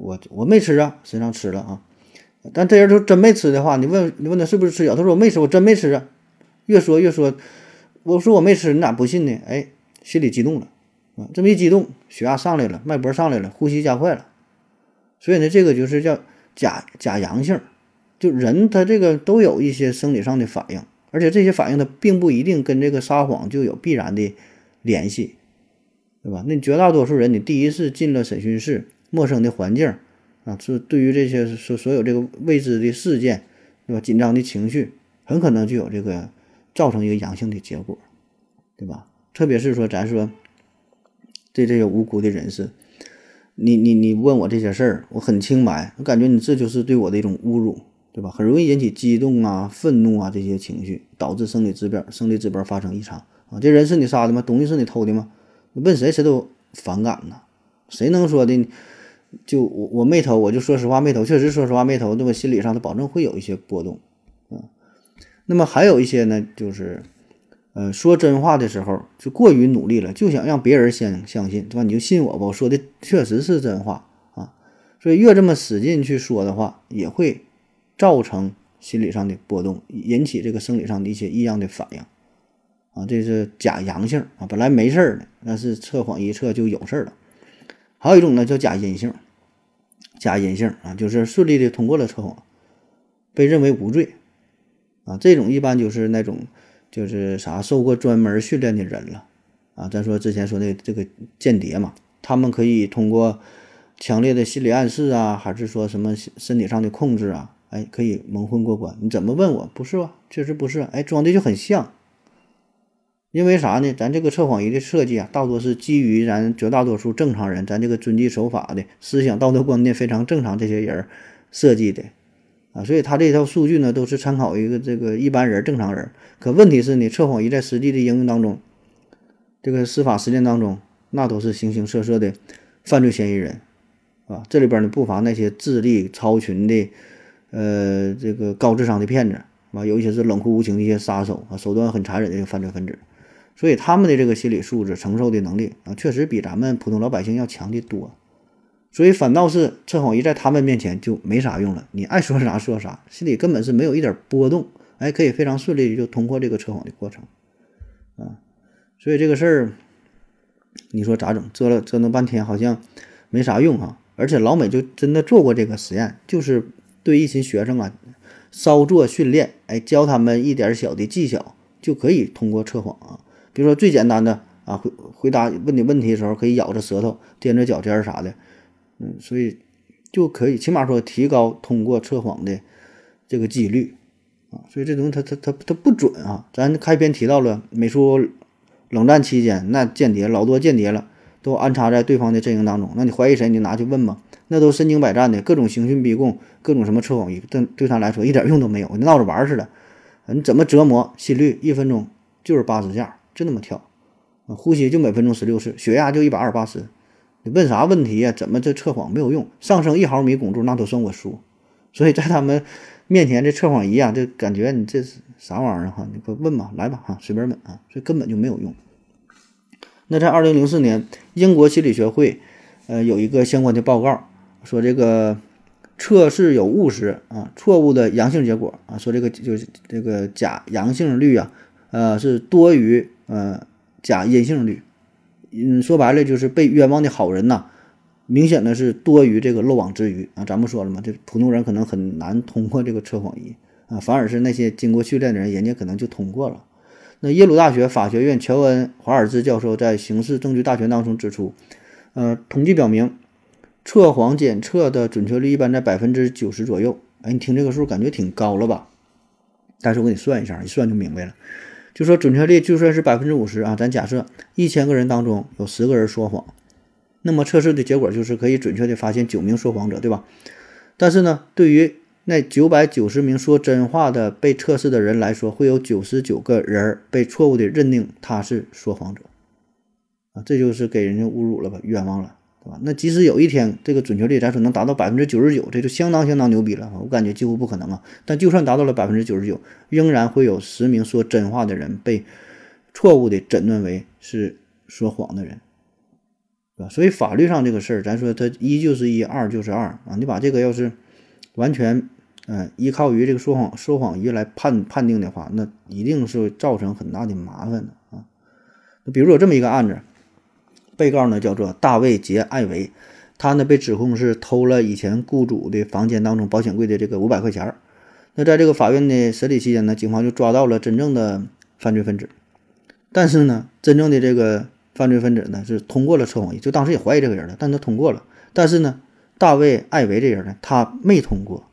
我我没吃啊，实际上吃了啊。但这人就真没吃的话，你问你问他是不是吃药？他说我没吃，我真没吃啊。越说越说，我说我没吃，你咋不信呢？哎，心里激动了。啊，这么一激动，血压上来了，脉搏上来了，呼吸加快了，所以呢，这个就是叫假假阳性，就人他这个都有一些生理上的反应，而且这些反应他并不一定跟这个撒谎就有必然的联系，对吧？那绝大多数人，你第一次进了审讯室，陌生的环境啊，是对于这些所所有这个未知的事件，对吧？紧张的情绪，很可能就有这个造成一个阳性的结果，对吧？特别是说咱说。对这些无辜的人士，你你你问我这些事儿，我很清白，我感觉你这就是对我的一种侮辱，对吧？很容易引起激动啊、愤怒啊这些情绪，导致生理指标生理指标发生异常啊。这人是你杀的吗？东西是你偷的吗？问谁谁都反感呢。谁能说的？就我我没投，我就说实话没投，确实说实话没投，那么？心理上他保证会有一些波动啊。那么还有一些呢，就是。呃，说真话的时候就过于努力了，就想让别人先相信，对吧？你就信我吧，我说的确实是真话啊。所以越这么使劲去说的话，也会造成心理上的波动，引起这个生理上的一些异样的反应啊。这是假阳性啊，本来没事儿的，但是测谎一测就有事儿了。还有一种呢叫假阴性，假阴性啊，就是顺利的通过了测谎，被认为无罪啊。这种一般就是那种。就是啥受过专门训练的人了啊！咱说之前说的这个间谍嘛，他们可以通过强烈的心理暗示啊，还是说什么身体上的控制啊，哎，可以蒙混过关。你怎么问我？不是吧？确实不是。哎，装的就很像。因为啥呢？咱这个测谎仪的设计啊，大多是基于咱绝大多数正常人，咱这个遵纪守法的思想道德观念非常正常这些人设计的啊，所以他这套数据呢都是参考一个这个一般人正常人。可问题是呢，测谎仪在实际的应用当中，这个司法实践当中，那都是形形色色的犯罪嫌疑人，啊，这里边呢不乏那些智力超群的，呃，这个高智商的骗子，啊，有一些是冷酷无情的一些杀手啊，手段很残忍的一个犯罪分子。所以他们的这个心理素质、承受的能力啊，确实比咱们普通老百姓要强得多。所以反倒是测谎仪在他们面前就没啥用了，你爱说啥说啥，心里根本是没有一点波动，哎，可以非常顺利的就通过这个测谎的过程啊。所以这个事儿，你说咋整？折了折腾半天，好像没啥用啊。而且老美就真的做过这个实验，就是对一群学生啊稍作训练，哎，教他们一点小的技巧，就可以通过测谎啊。比如说最简单的啊，回回答问你问题的时候，可以咬着舌头、踮着脚尖儿啥的。嗯，所以就可以起码说提高通过测谎的这个几率啊，所以这东西它它它它不准啊。咱开篇提到了美苏冷战期间，那间谍老多间谍了，都安插在对方的阵营当中。那你怀疑谁，你就拿去问吧，那都身经百战的，各种刑讯逼供，各种什么测谎仪，对对他来说一点用都没有，闹着玩似的。你怎么折磨？心率一分钟就是八十下，就那么跳啊，呼吸就每分钟十六次，血压就一百二八十。你问啥问题呀？怎么这测谎没有用？上升一毫米汞柱那都算我输，所以在他们面前这测谎仪啊，就感觉你这是啥玩意儿哈？你快问吧，来吧哈，随便问啊，所以根本就没有用。那在二零零四年，英国心理学会呃有一个相关的报告，说这个测试有误时啊，错误的阳性结果啊，说这个就是这个假阳性率啊，呃是多于呃假阴性率。嗯，说白了就是被冤枉的好人呐，明显的是多于这个漏网之鱼啊。咱不说了嘛？这普通人可能很难通过这个测谎仪啊，反而是那些经过训练的人，人家可能就通过了。那耶鲁大学法学院乔恩·华尔兹教授在《刑事证据大全》当中指出，呃，统计表明，测谎检测的准确率一般在百分之九十左右。哎，你听这个数感觉挺高了吧？但是我给你算一下，一算就明白了。就说准确率就算是百分之五十啊，咱假设一千个人当中有十个人说谎，那么测试的结果就是可以准确的发现九名说谎者，对吧？但是呢，对于那九百九十名说真话的被测试的人来说，会有九十九个人被错误的认定他是说谎者，啊，这就是给人家侮辱了吧，冤枉了。对吧？那即使有一天这个准确率咱说能达到百分之九十九，这就相当相当牛逼了。我感觉几乎不可能啊。但就算达到了百分之九十九，仍然会有十名说真话的人被错误的诊断为是说谎的人，对吧？所以法律上这个事儿，咱说它一就是一，二就是二啊。你把这个要是完全嗯依靠于这个说谎说谎仪来判判定的话，那一定是造成很大的麻烦的啊。比如有这么一个案子。被告呢叫做大卫·杰·艾维，他呢被指控是偷了以前雇主的房间当中保险柜的这个五百块钱儿。那在这个法院的审理期间呢，警方就抓到了真正的犯罪分子。但是呢，真正的这个犯罪分子呢是通过了测谎仪，就当时也怀疑这个人了，但他通过了。但是呢，大卫·艾维这人呢，他没通过。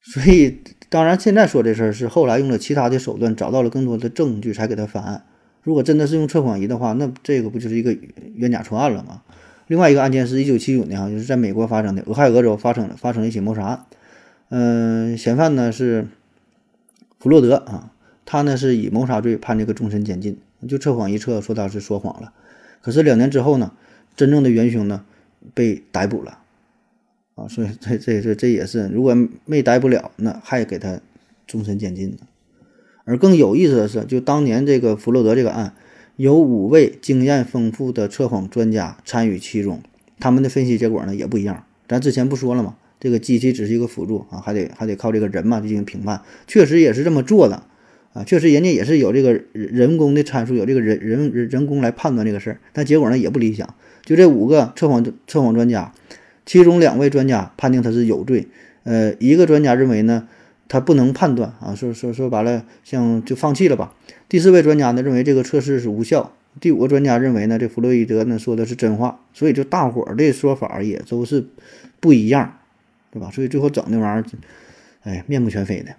所以，当然现在说这事儿是后来用了其他的手段找到了更多的证据才给他翻案。如果真的是用测谎仪的话，那这个不就是一个冤假错案了吗？另外一个案件是一九七九年啊，就是在美国发生的俄亥俄州发生了发生一起谋杀案。嗯，嫌犯呢是弗洛德啊，他呢是以谋杀罪判这个终身监禁，就测谎仪测说他是说谎了。可是两年之后呢，真正的元凶呢被逮捕了啊，所以这这这这也是，如果没逮捕了，那还给他终身监禁呢。而更有意思的是，就当年这个弗洛德这个案，有五位经验丰富的测谎专家参与其中，他们的分析结果呢也不一样。咱之前不说了吗？这个机器只是一个辅助啊，还得还得靠这个人嘛进行评判。确实也是这么做的啊，确实人家也是有这个人工的参数，有这个人人人人工来判断这个事儿，但结果呢也不理想。就这五个测谎测谎专家，其中两位专家判定他是有罪，呃，一个专家认为呢。他不能判断啊，说说说白了，像就放弃了吧。第四位专家呢认为这个测试是无效。第五个专家认为呢，这弗洛伊德呢说的是真话。所以就大伙儿的说法也都是不一样，对吧？所以最后整那玩意儿，哎，面目全非的。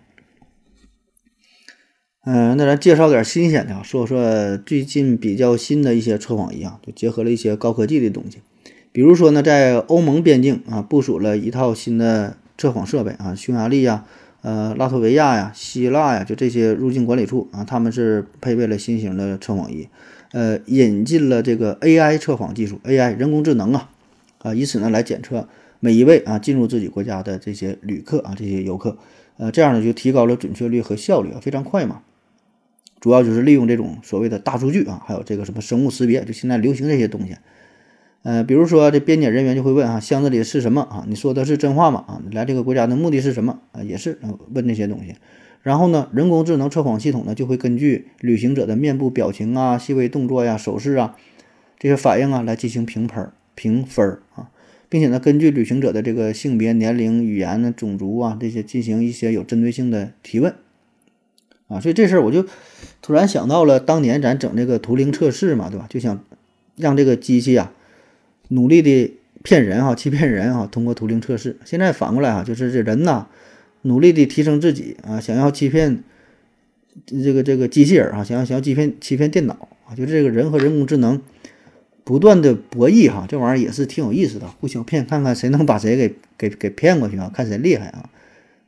嗯，那咱介绍点新鲜的啊，说说最近比较新的一些测谎仪啊，就结合了一些高科技的东西。比如说呢，在欧盟边境啊部署了一套新的测谎设备啊，匈牙利呀、呃拉脱维亚呀、希腊呀，就这些入境管理处啊，他们是配备了新型的测谎仪，呃，引进了这个 AI 测谎技术，AI 人工智能啊，啊，以此呢来检测每一位啊进入自己国家的这些旅客啊，这些游客，呃，这样呢就提高了准确率和效率啊，非常快嘛。主要就是利用这种所谓的大数据啊，还有这个什么生物识别，就现在流行这些东西。呃，比如说这边检人员就会问啊，箱子里是什么啊？你说的是真话吗？啊，你来这个国家的目的是什么啊？也是问这些东西。然后呢，人工智能测谎系统呢就会根据旅行者的面部表情啊、细微动作呀、手势啊这些反应啊来进行评分评分啊，并且呢，根据旅行者的这个性别、年龄、语言呢、种族啊这些进行一些有针对性的提问啊。所以这事儿我就突然想到了当年咱整这个图灵测试嘛，对吧？就想让这个机器啊。努力的骗人哈，欺骗人哈，<laughs> 通过图灵测试。现在反过来哈，就是这人呐，努力的提升自己啊，想要欺骗这个这个机器人啊，想要想要欺骗欺骗电脑啊，就这个人和人工智能不断的博弈哈，这玩意儿也是挺有意思的，互相骗，看看谁能把谁给给给骗过去啊，看谁厉害啊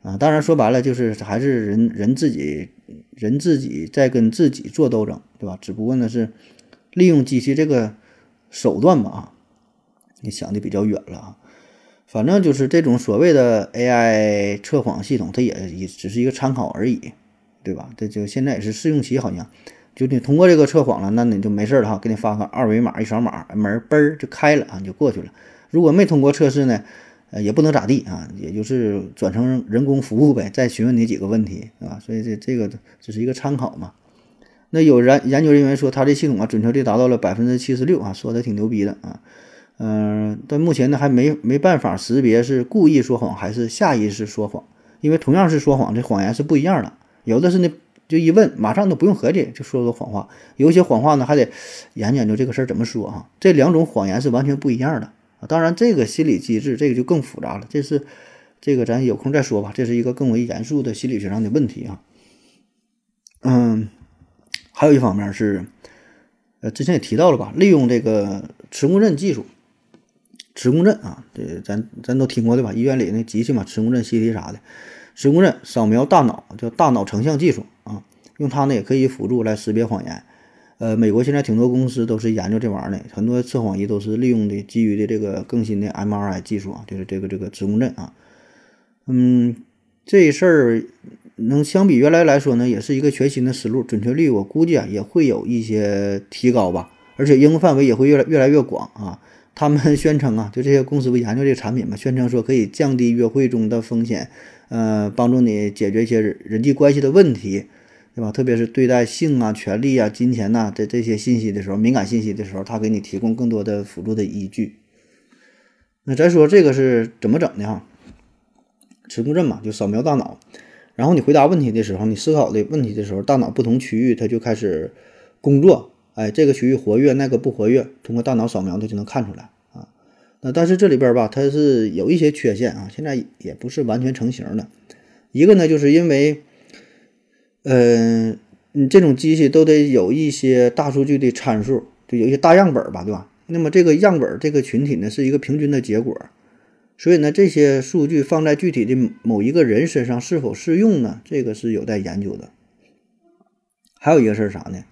啊！当然说白了就是还是人人自己人自己在跟自己做斗争，对吧？只不过呢是利用机器这个手段吧啊。你想的比较远了啊，反正就是这种所谓的 AI 测谎系统，它也也只是一个参考而已，对吧？这就现在也是试用期，好像就你通过这个测谎了，那你就没事了哈，给你发个二维码，一扫码，门嘣儿就开了啊，你就过去了。如果没通过测试呢，呃，也不能咋地啊，也就是转成人工服务呗，再询问你几个问题，对吧？所以这这个只是一个参考嘛。那有人研究人员说，他这系统啊，准确率达到了百分之七十六啊，说的挺牛逼的啊。嗯，但目前呢还没没办法识别是故意说谎还是下意识说谎，因为同样是说谎，这谎言是不一样的。有的是呢，就一问马上都不用合计就说个谎话；有些谎话呢还得研究研究这个事儿怎么说哈。这两种谎言是完全不一样的啊。当然，这个心理机制这个就更复杂了，这是这个咱有空再说吧。这是一个更为严肃的心理学上的问题啊。嗯，还有一方面是，呃，之前也提到了吧，利用这个磁共振技术。磁共振啊，这咱咱都听过对吧？医院里那机器嘛，磁共振、CT 啥的，磁共振扫描大脑叫大脑成像技术啊，用它呢也可以辅助来识别谎言。呃，美国现在挺多公司都是研究这玩意儿的，很多测谎仪都是利用的基于的这个更新的 MRI 技术啊，就是这个这个磁共振啊。嗯，这事儿能相比原来来说呢，也是一个全新的思路，准确率我估计啊也会有一些提高吧，而且应用范围也会越来越来越广啊。他们宣称啊，就这些公司不研究这个产品嘛，宣称说可以降低约会中的风险，呃，帮助你解决一些人际关系的问题，对吧？特别是对待性啊、权利啊、金钱呐这这些信息的时候，敏感信息的时候，他给你提供更多的辅助的依据。那咱说这个是怎么整的哈？磁共振嘛，就扫描大脑，然后你回答问题的时候，你思考的问题的时候，大脑不同区域它就开始工作。哎，这个区域活跃，那个不活跃，通过大脑扫描它就能看出来啊。那但是这里边吧，它是有一些缺陷啊，现在也不是完全成型的。一个呢，就是因为，嗯，你这种机器都得有一些大数据的参数，就有一些大样本吧，对吧？那么这个样本这个群体呢，是一个平均的结果，所以呢，这些数据放在具体的某一个人身上是否适用呢？这个是有待研究的。还有一个事儿啥呢？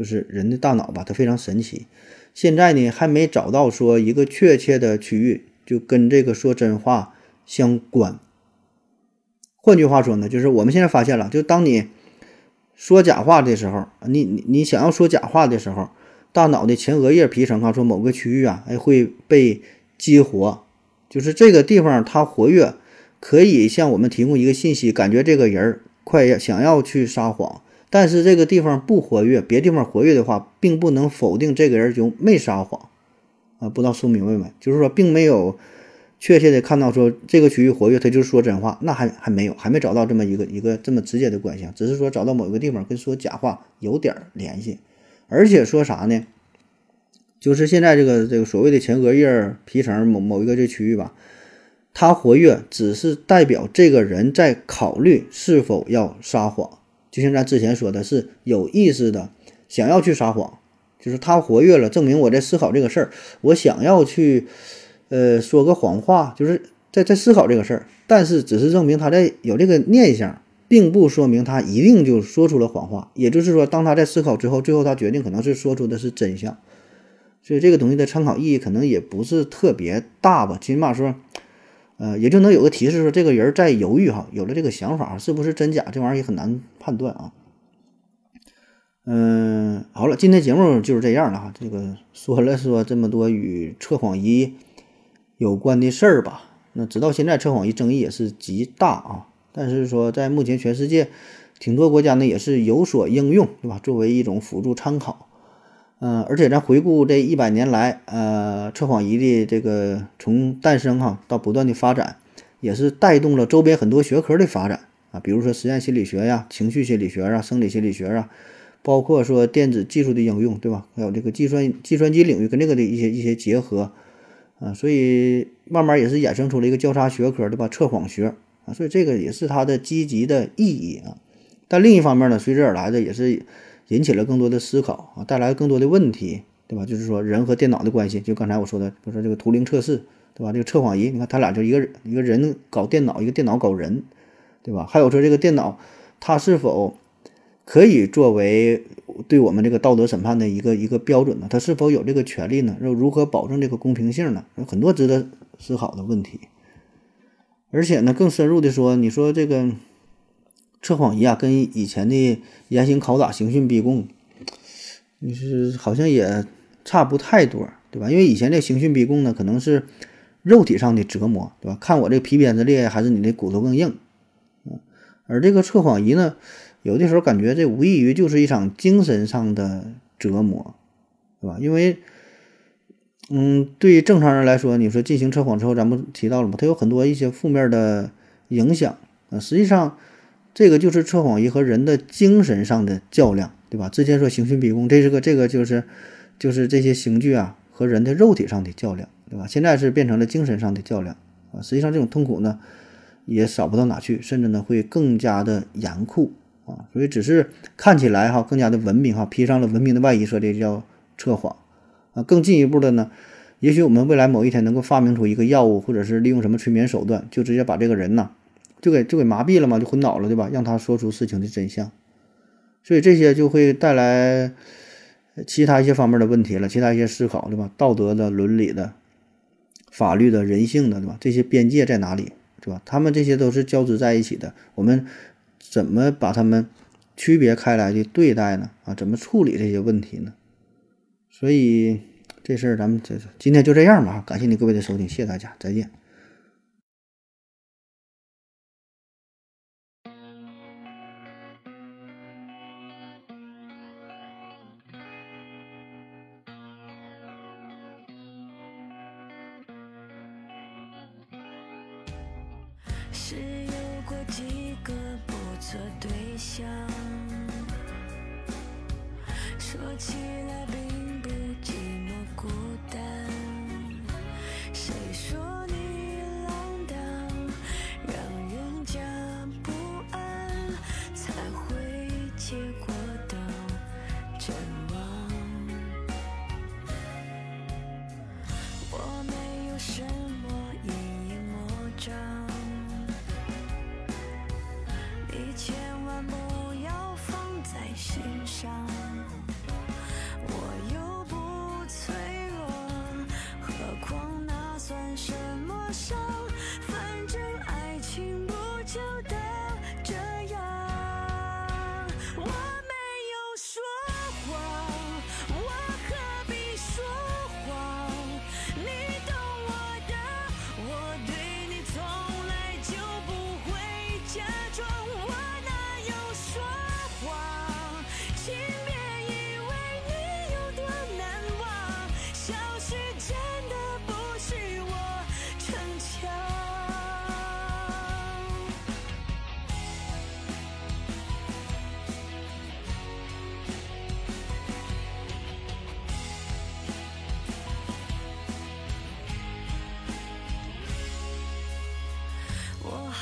就是人的大脑吧，它非常神奇。现在呢，还没找到说一个确切的区域就跟这个说真话相关。换句话说呢，就是我们现在发现了，就当你说假话的时候，你你你想要说假话的时候，大脑的前额叶皮层啊，说某个区域啊，哎会被激活，就是这个地方它活跃，可以向我们提供一个信息，感觉这个人快要想要去撒谎。但是这个地方不活跃，别地方活跃的话，并不能否定这个人就没撒谎啊！不知道说明白没？就是说，并没有确切的看到说这个区域活跃，他就是说真话，那还还没有，还没找到这么一个一个这么直接的关系，只是说找到某一个地方跟说假话有点联系，而且说啥呢？就是现在这个这个所谓的前额叶皮层某某一个这区域吧，它活跃只是代表这个人在考虑是否要撒谎。就像咱之前说的，是有意识的想要去撒谎，就是他活跃了，证明我在思考这个事儿，我想要去，呃，说个谎话，就是在在思考这个事儿，但是只是证明他在有这个念想，并不说明他一定就说出了谎话。也就是说，当他在思考之后，最后他决定可能是说出的是真相。所以这个东西的参考意义可能也不是特别大吧，起码说，呃，也就能有个提示，说这个人在犹豫哈，有了这个想法，是不是真假，这玩意儿也很难判断啊。嗯，好了，今天节目就是这样了哈。这个说了说这么多与测谎仪有关的事儿吧。那直到现在，测谎仪争议也是极大啊。但是说，在目前全世界挺多国家呢，也是有所应用，对吧？作为一种辅助参考。嗯，而且咱回顾这一百年来，呃，测谎仪的这个从诞生哈到不断的发展，也是带动了周边很多学科的发展啊。比如说实验心理学呀、情绪心理学啊、生理心理学啊。包括说电子技术的应用，对吧？还有这个计算计算机领域跟这个的一些一些结合，啊，所以慢慢也是衍生出了一个交叉学科，对吧？测谎学啊，所以这个也是它的积极的意义啊。但另一方面呢，随之而来的也是引起了更多的思考啊，带来更多的问题，对吧？就是说人和电脑的关系，就刚才我说的，比如说这个图灵测试，对吧？这个测谎仪，你看他俩就一个一个人搞电脑，一个电脑搞人，对吧？还有说这个电脑它是否？可以作为对我们这个道德审判的一个一个标准呢？它是否有这个权利呢？又如何保证这个公平性呢？有很多值得思考的问题。而且呢，更深入的说，你说这个测谎仪啊，跟以前的严刑拷打、刑讯逼供，你是好像也差不太多，对吧？因为以前这刑讯逼供呢，可能是肉体上的折磨，对吧？看我这皮鞭子裂还是你的骨头更硬，而这个测谎仪呢？有的时候感觉这无异于就是一场精神上的折磨，对吧？因为，嗯，对于正常人来说，你说进行测谎之后，咱们提到了嘛？它有很多一些负面的影响啊。实际上，这个就是测谎仪和人的精神上的较量，对吧？之前说刑讯逼供，这是个这个就是就是这些刑具啊和人的肉体上的较量，对吧？现在是变成了精神上的较量啊。实际上，这种痛苦呢也少不到哪去，甚至呢会更加的严酷。啊，所以只是看起来哈更加的文明哈，披上了文明的外衣，说这叫测谎啊。更进一步的呢，也许我们未来某一天能够发明出一个药物，或者是利用什么催眠手段，就直接把这个人呐，就给就给麻痹了嘛，就昏倒了，对吧？让他说出事情的真相。所以这些就会带来其他一些方面的问题了，其他一些思考，对吧？道德的、伦理的、法律的、人性的，对吧？这些边界在哪里，是吧？他们这些都是交织在一起的，我们。怎么把他们区别开来的对待呢？啊，怎么处理这些问题呢？所以这事儿咱们这今天就这样吧。感谢你各位的收听，谢谢大家，再见。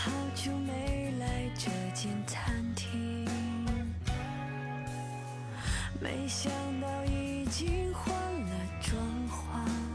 好久没来这间餐厅，没想到已经换了装潢。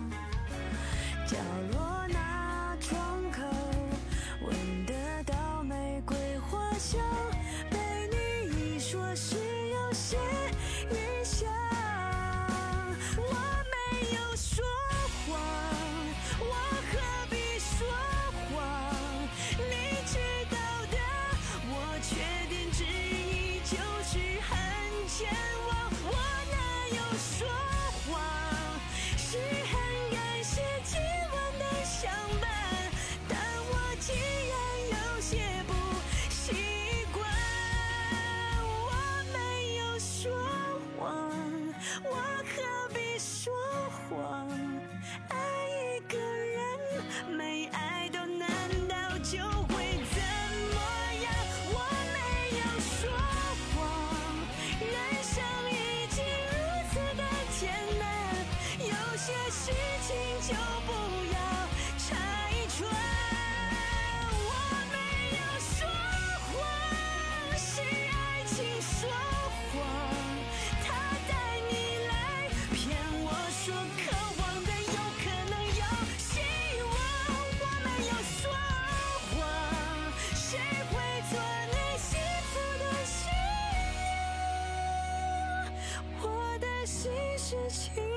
新娘？我的心，